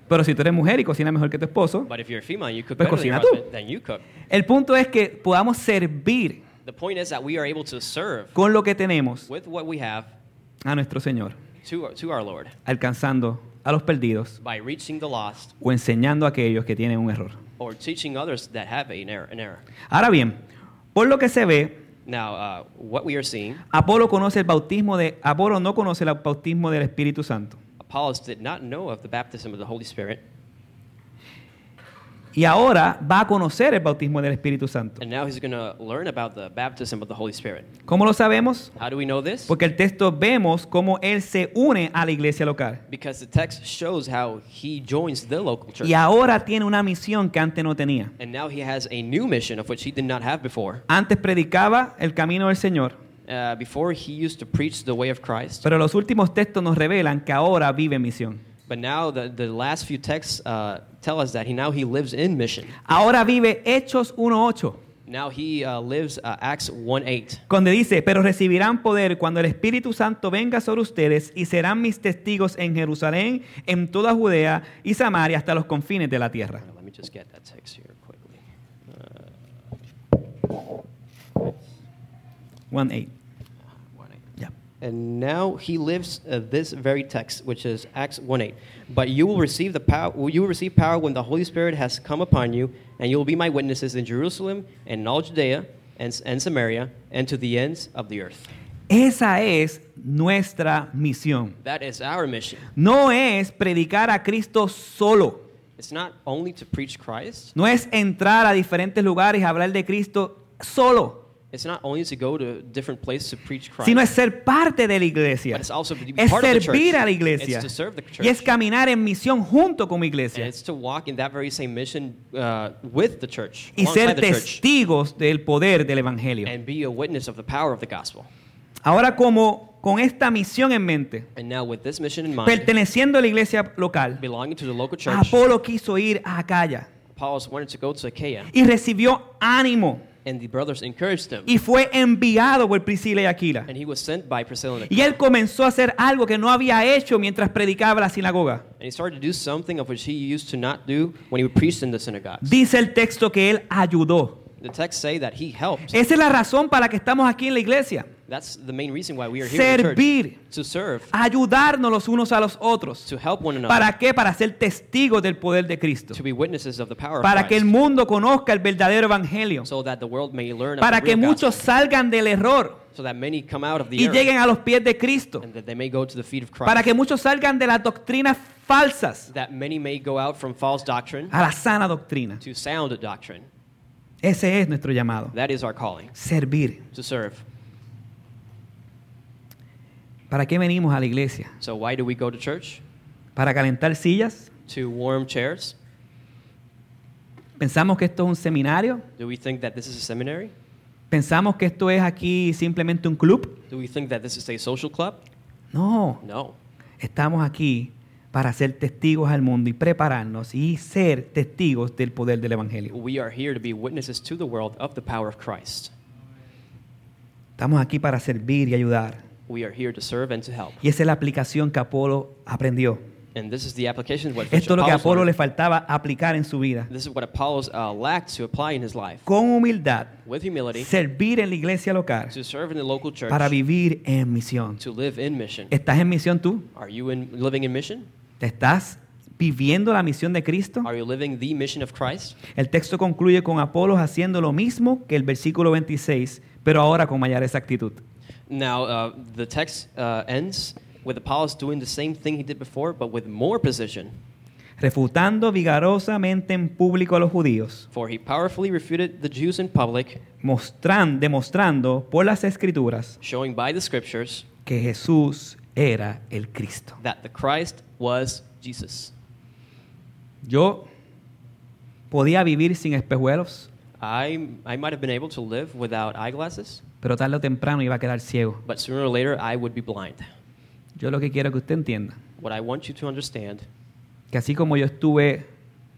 [SPEAKER 3] Pero si tú eres mujer y cocinas mejor que tu esposo,
[SPEAKER 2] But if you're a female and you cook
[SPEAKER 3] Pues cocina tú.
[SPEAKER 2] husband, then you cook.
[SPEAKER 3] el punto es que podamos servir
[SPEAKER 2] The point is that we are able to serve
[SPEAKER 3] con lo que tenemos
[SPEAKER 2] with what we have
[SPEAKER 3] a nuestro Señor,
[SPEAKER 2] to, to our Lord
[SPEAKER 3] alcanzando a los perdidos
[SPEAKER 2] by reaching the lost
[SPEAKER 3] o enseñando a aquellos que tienen un error.
[SPEAKER 2] or teaching others that have an error. An error.
[SPEAKER 3] Ahora bien, por lo que se ve,
[SPEAKER 2] Now, uh, what we are seeing,
[SPEAKER 3] Apolo conoce el bautismo de Apolo no conoce el bautismo del Espíritu Santo.
[SPEAKER 2] Apollos did not know of the baptism of the Holy Spirit,
[SPEAKER 3] Y ahora va a conocer el bautismo del Espíritu Santo.
[SPEAKER 2] and now he's going to learn about the baptism of the Holy Spirit.
[SPEAKER 3] ¿Cómo lo sabemos?
[SPEAKER 2] How do we know this?
[SPEAKER 3] Porque el texto vemos cómo él se une a la iglesia local.
[SPEAKER 2] Because the text shows how he joins the local church.
[SPEAKER 3] Y ahora tiene una misión que antes no tenía.
[SPEAKER 2] And now he has a new mission of which he did not have before.
[SPEAKER 3] Antes predicaba el camino del Señor,
[SPEAKER 2] Uh, before he used to preach the way of Christ,
[SPEAKER 3] pero los últimos textos nos revelan que ahora vive en misión.
[SPEAKER 2] but now the, the last few texts uh, tell us that he now he lives in mission.
[SPEAKER 3] Ahora vive Hechos 1.8,
[SPEAKER 2] Now he uh, lives uh, Acts 1:8.
[SPEAKER 3] donde dice, pero recibirán poder cuando el Espíritu Santo venga sobre ustedes y serán mis testigos en Jerusalén, en toda Judea y Samaria hasta los confines de la tierra.
[SPEAKER 2] Let me just get that text here quickly.
[SPEAKER 3] 1.8.
[SPEAKER 2] 1:8. And now he lives uh, this very text, which is Acts 1:8. But you will receive the power. You will receive power when the Holy Spirit has come upon you, and you will be my witnesses in Jerusalem and all Judea and, and Samaria and to the ends of the earth.
[SPEAKER 3] Esa es nuestra misión.
[SPEAKER 2] That is our mission.
[SPEAKER 3] No es predicar a Cristo solo.
[SPEAKER 2] It's not only to preach Christ.
[SPEAKER 3] No es entrar a diferentes lugares y hablar de Cristo solo,
[SPEAKER 2] It's not only to go to different places to preach Christ.
[SPEAKER 3] sino es ser parte de la iglesia.
[SPEAKER 2] But it's also to be
[SPEAKER 3] Es
[SPEAKER 2] part of the
[SPEAKER 3] servir
[SPEAKER 2] church.
[SPEAKER 3] a la iglesia.
[SPEAKER 2] It's to serve the church.
[SPEAKER 3] Y es caminar en misión junto con mi iglesia.
[SPEAKER 2] it's to walk in that very same mission uh, with the church,
[SPEAKER 3] Y ser testigos del poder del Evangelio.
[SPEAKER 2] and be a witness of the power of the gospel.
[SPEAKER 3] Ahora como con esta misión en mente,
[SPEAKER 2] And now, with this mission in mind,
[SPEAKER 3] perteneciendo a la iglesia local,
[SPEAKER 2] belonging to the local church,
[SPEAKER 3] Apolo quiso ir a Acaya
[SPEAKER 2] Apollos wanted to go to Achaia,
[SPEAKER 3] y recibió ánimo
[SPEAKER 2] and the brothers encouraged him,
[SPEAKER 3] y fue enviado por Priscila y Aquila.
[SPEAKER 2] and he was sent by Priscilla and
[SPEAKER 3] Y
[SPEAKER 2] Aquila.
[SPEAKER 3] él comenzó a hacer algo que no había hecho mientras predicaba en la sinagoga.
[SPEAKER 2] And he started to do something of which he used to not do when he preached in the synagogues.
[SPEAKER 3] Dice el texto que él ayudó.
[SPEAKER 2] The texts say that he helped.
[SPEAKER 3] Esa es la razón para la que estamos aquí en la iglesia.
[SPEAKER 2] That's the main reason why we are here in the
[SPEAKER 3] Servir,
[SPEAKER 2] church, to serve,
[SPEAKER 3] ayudarnos los unos a los otros.
[SPEAKER 2] to help one another,
[SPEAKER 3] ¿Para qué? Para ser testigos del poder de Cristo.
[SPEAKER 2] to be witnesses of the power of
[SPEAKER 3] Para que el mundo conozca el verdadero evangelio.
[SPEAKER 2] so that the world may learn of
[SPEAKER 3] Para
[SPEAKER 2] the
[SPEAKER 3] que
[SPEAKER 2] real
[SPEAKER 3] muchos
[SPEAKER 2] gospel,
[SPEAKER 3] salgan del error
[SPEAKER 2] so that many come out of the
[SPEAKER 3] y
[SPEAKER 2] error,
[SPEAKER 3] lleguen a los pies de Cristo.
[SPEAKER 2] and that they may go to the feet of Christ,
[SPEAKER 3] Para que muchos salgan de las doctrinas falsas
[SPEAKER 2] that many may go out from false doctrine
[SPEAKER 3] a la sana doctrina.
[SPEAKER 2] to sound doctrine.
[SPEAKER 3] Ese es nuestro llamado.
[SPEAKER 2] That is our calling,
[SPEAKER 3] Servir.
[SPEAKER 2] to serve.
[SPEAKER 3] ¿Para qué venimos a la iglesia?
[SPEAKER 2] So why do we go to church?
[SPEAKER 3] ¿Para calentar sillas?
[SPEAKER 2] To warm chairs?
[SPEAKER 3] ¿Pensamos que esto es un seminario?
[SPEAKER 2] Do we think that this is a seminary?
[SPEAKER 3] ¿Pensamos que esto es aquí simplemente un club?
[SPEAKER 2] Do we think that this is a social club?
[SPEAKER 3] No,
[SPEAKER 2] No.
[SPEAKER 3] estamos aquí para ser testigos al mundo y prepararnos y ser testigos del poder del Evangelio.
[SPEAKER 2] We are here to be witnesses to the world of the power of Christ.
[SPEAKER 3] Estamos aquí para servir y ayudar.
[SPEAKER 2] We are here to serve and to help.
[SPEAKER 3] Y esa es la aplicación que Apolo aprendió.
[SPEAKER 2] And this is the application what
[SPEAKER 3] Esto es lo que a Apolo le faltaba aplicar en su vida.
[SPEAKER 2] This is what Apollos uh, lacked to apply in his life.
[SPEAKER 3] Con humildad,
[SPEAKER 2] With humility,
[SPEAKER 3] servir en la iglesia local
[SPEAKER 2] to serve in the local church,
[SPEAKER 3] para vivir en misión.
[SPEAKER 2] to live in mission.
[SPEAKER 3] ¿Estás en misión tú?
[SPEAKER 2] Are you in, living in mission?
[SPEAKER 3] ¿Te estás viviendo la misión de Cristo?
[SPEAKER 2] Are you living the mission of Christ?
[SPEAKER 3] El texto concluye con Apolos haciendo lo mismo que el versículo 26, pero ahora con mayor exactitud.
[SPEAKER 2] Now, uh, the text uh, ends with Apollos doing the same thing he did before, but with more precision.
[SPEAKER 3] Refutando vigorosamente en público a los judíos,
[SPEAKER 2] For he powerfully refuted the Jews in public,
[SPEAKER 3] mostran- demostrando por las escrituras
[SPEAKER 2] showing by the scriptures
[SPEAKER 3] que Jesús era el Cristo.
[SPEAKER 2] that the Christ was Jesus.
[SPEAKER 3] Yo podía vivir sin espejuelos,
[SPEAKER 2] I, I might have been able to live without eyeglasses,
[SPEAKER 3] pero tarde o temprano iba a quedar ciego.
[SPEAKER 2] but sooner or later I would be blind.
[SPEAKER 3] Yo lo que quiero que usted entienda,
[SPEAKER 2] What I want you to understand
[SPEAKER 3] que así como yo estuve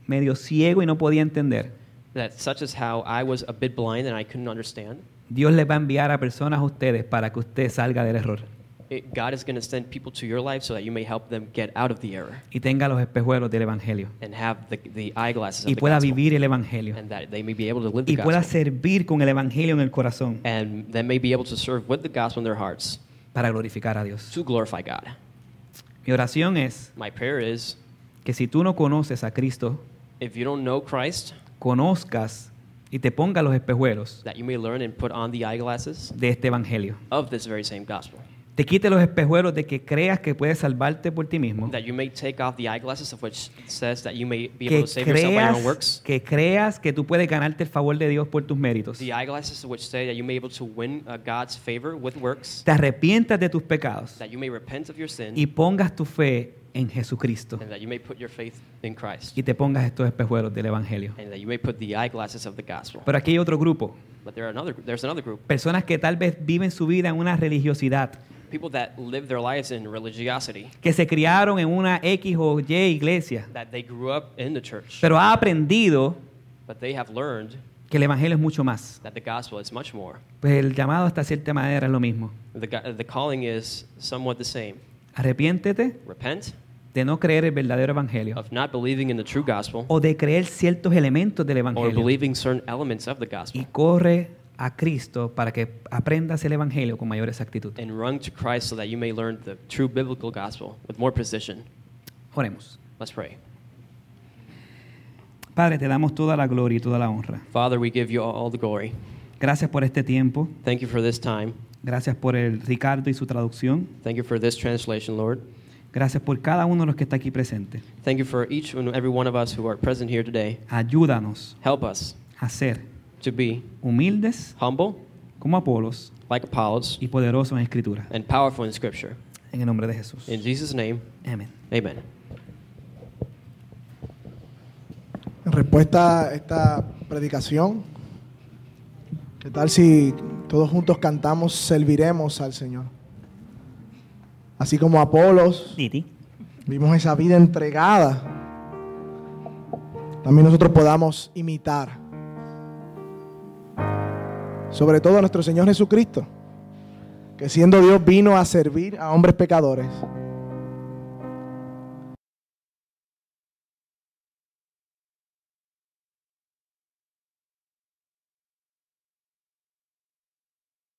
[SPEAKER 3] medio ciego y no podía entender,
[SPEAKER 2] that such as how I was a bit blind and I couldn't understand,
[SPEAKER 3] Dios les va a enviar a personas a ustedes para que usted salga del error
[SPEAKER 2] it, God is going to send people to your life so that you may help them get out of the error
[SPEAKER 3] y tenga los espejuelos del Evangelio
[SPEAKER 2] and have the, the eyeglasses
[SPEAKER 3] y pueda vivir el Evangelio
[SPEAKER 2] and that they may be able to live the
[SPEAKER 3] y pueda
[SPEAKER 2] gospel
[SPEAKER 3] servir con el Evangelio en el corazón.
[SPEAKER 2] and they may be able to serve with the gospel in their hearts.
[SPEAKER 3] para glorificar a Dios.
[SPEAKER 2] to glorify God.
[SPEAKER 3] Mi oración es
[SPEAKER 2] My prayer is
[SPEAKER 3] que si tú no conoces a Cristo,
[SPEAKER 2] if you don't know Christ,
[SPEAKER 3] conozcas y te pongas los espejuelos
[SPEAKER 2] that you may learn and put on the eyeglasses
[SPEAKER 3] de este evangelio.
[SPEAKER 2] of this very same gospel.
[SPEAKER 3] Te quite los espejuelos de que creas que puedes salvarte por ti mismo.
[SPEAKER 2] That you may take off the eyeglasses of which says that you may be able
[SPEAKER 3] Que
[SPEAKER 2] to save yourself by your own
[SPEAKER 3] creas,
[SPEAKER 2] works.
[SPEAKER 3] que creas que tú puedes ganarte el favor de Dios por tus méritos.
[SPEAKER 2] The eyeglasses which say that you may be able to win uh, God's favor with works.
[SPEAKER 3] Te arrepientas de tus pecados
[SPEAKER 2] That you may repent of your sin.
[SPEAKER 3] y pongas tu fe en Jesucristo.
[SPEAKER 2] and that you may put your faith in Christ.
[SPEAKER 3] Y te pongas estos espejuelos del evangelio.
[SPEAKER 2] And that you may put the eyeglasses of the gospel.
[SPEAKER 3] Pero aquí hay otro grupo.
[SPEAKER 2] But there are another, there's another group.
[SPEAKER 3] Personas que tal vez viven su vida en una religiosidad.
[SPEAKER 2] People that live their lives in religiosity.
[SPEAKER 3] que se criaron en una X o Y iglesia,
[SPEAKER 2] That they grew up in the church.
[SPEAKER 3] pero ha aprendido
[SPEAKER 2] But they have learned
[SPEAKER 3] que el evangelio es mucho más.
[SPEAKER 2] that the gospel is much more.
[SPEAKER 3] Pues el llamado hasta cierta manera es lo mismo.
[SPEAKER 2] The, go- the calling is somewhat the same.
[SPEAKER 3] Arrepiéntete
[SPEAKER 2] Repent
[SPEAKER 3] de no creer el verdadero evangelio
[SPEAKER 2] of not believing in the true gospel
[SPEAKER 3] o de creer ciertos elementos del
[SPEAKER 2] or
[SPEAKER 3] evangelio
[SPEAKER 2] believing certain elements of the
[SPEAKER 3] y
[SPEAKER 2] gospel
[SPEAKER 3] corre a Cristo para que aprendas el evangelio con mayor exactitud.
[SPEAKER 2] and run to Christ so that you may learn the true biblical gospel with more precision.
[SPEAKER 3] Oremos.
[SPEAKER 2] Let's pray.
[SPEAKER 3] Padre, te damos toda la gloria y toda la honra.
[SPEAKER 2] Father, we give you all the glory.
[SPEAKER 3] Gracias por este tiempo.
[SPEAKER 2] Thank you for this time.
[SPEAKER 3] Gracias por el Ricardo y su traducción.
[SPEAKER 2] Thank you for this translation, Lord.
[SPEAKER 3] Gracias por cada uno de los que está aquí presente.
[SPEAKER 2] Thank you for each and every one of us who are present here today.
[SPEAKER 3] Ayúdanos
[SPEAKER 2] Help us
[SPEAKER 3] a ser
[SPEAKER 2] to be
[SPEAKER 3] humildes
[SPEAKER 2] humble,
[SPEAKER 3] como Apolos
[SPEAKER 2] like Apollos,
[SPEAKER 3] y poderosos en Escritura.
[SPEAKER 2] and powerful in Scripture.
[SPEAKER 3] En el nombre de Jesús.
[SPEAKER 2] In Jesus' name,
[SPEAKER 3] Amén.
[SPEAKER 2] amen.
[SPEAKER 4] En respuesta a esta predicación, ¿qué tal si todos juntos cantamos Serviremos al Señor? Así como Apolos,
[SPEAKER 3] Titi.
[SPEAKER 4] vimos esa vida entregada, también nosotros podamos imitar. Sobre todo a nuestro Señor Jesucristo, que siendo Dios vino a servir a hombres pecadores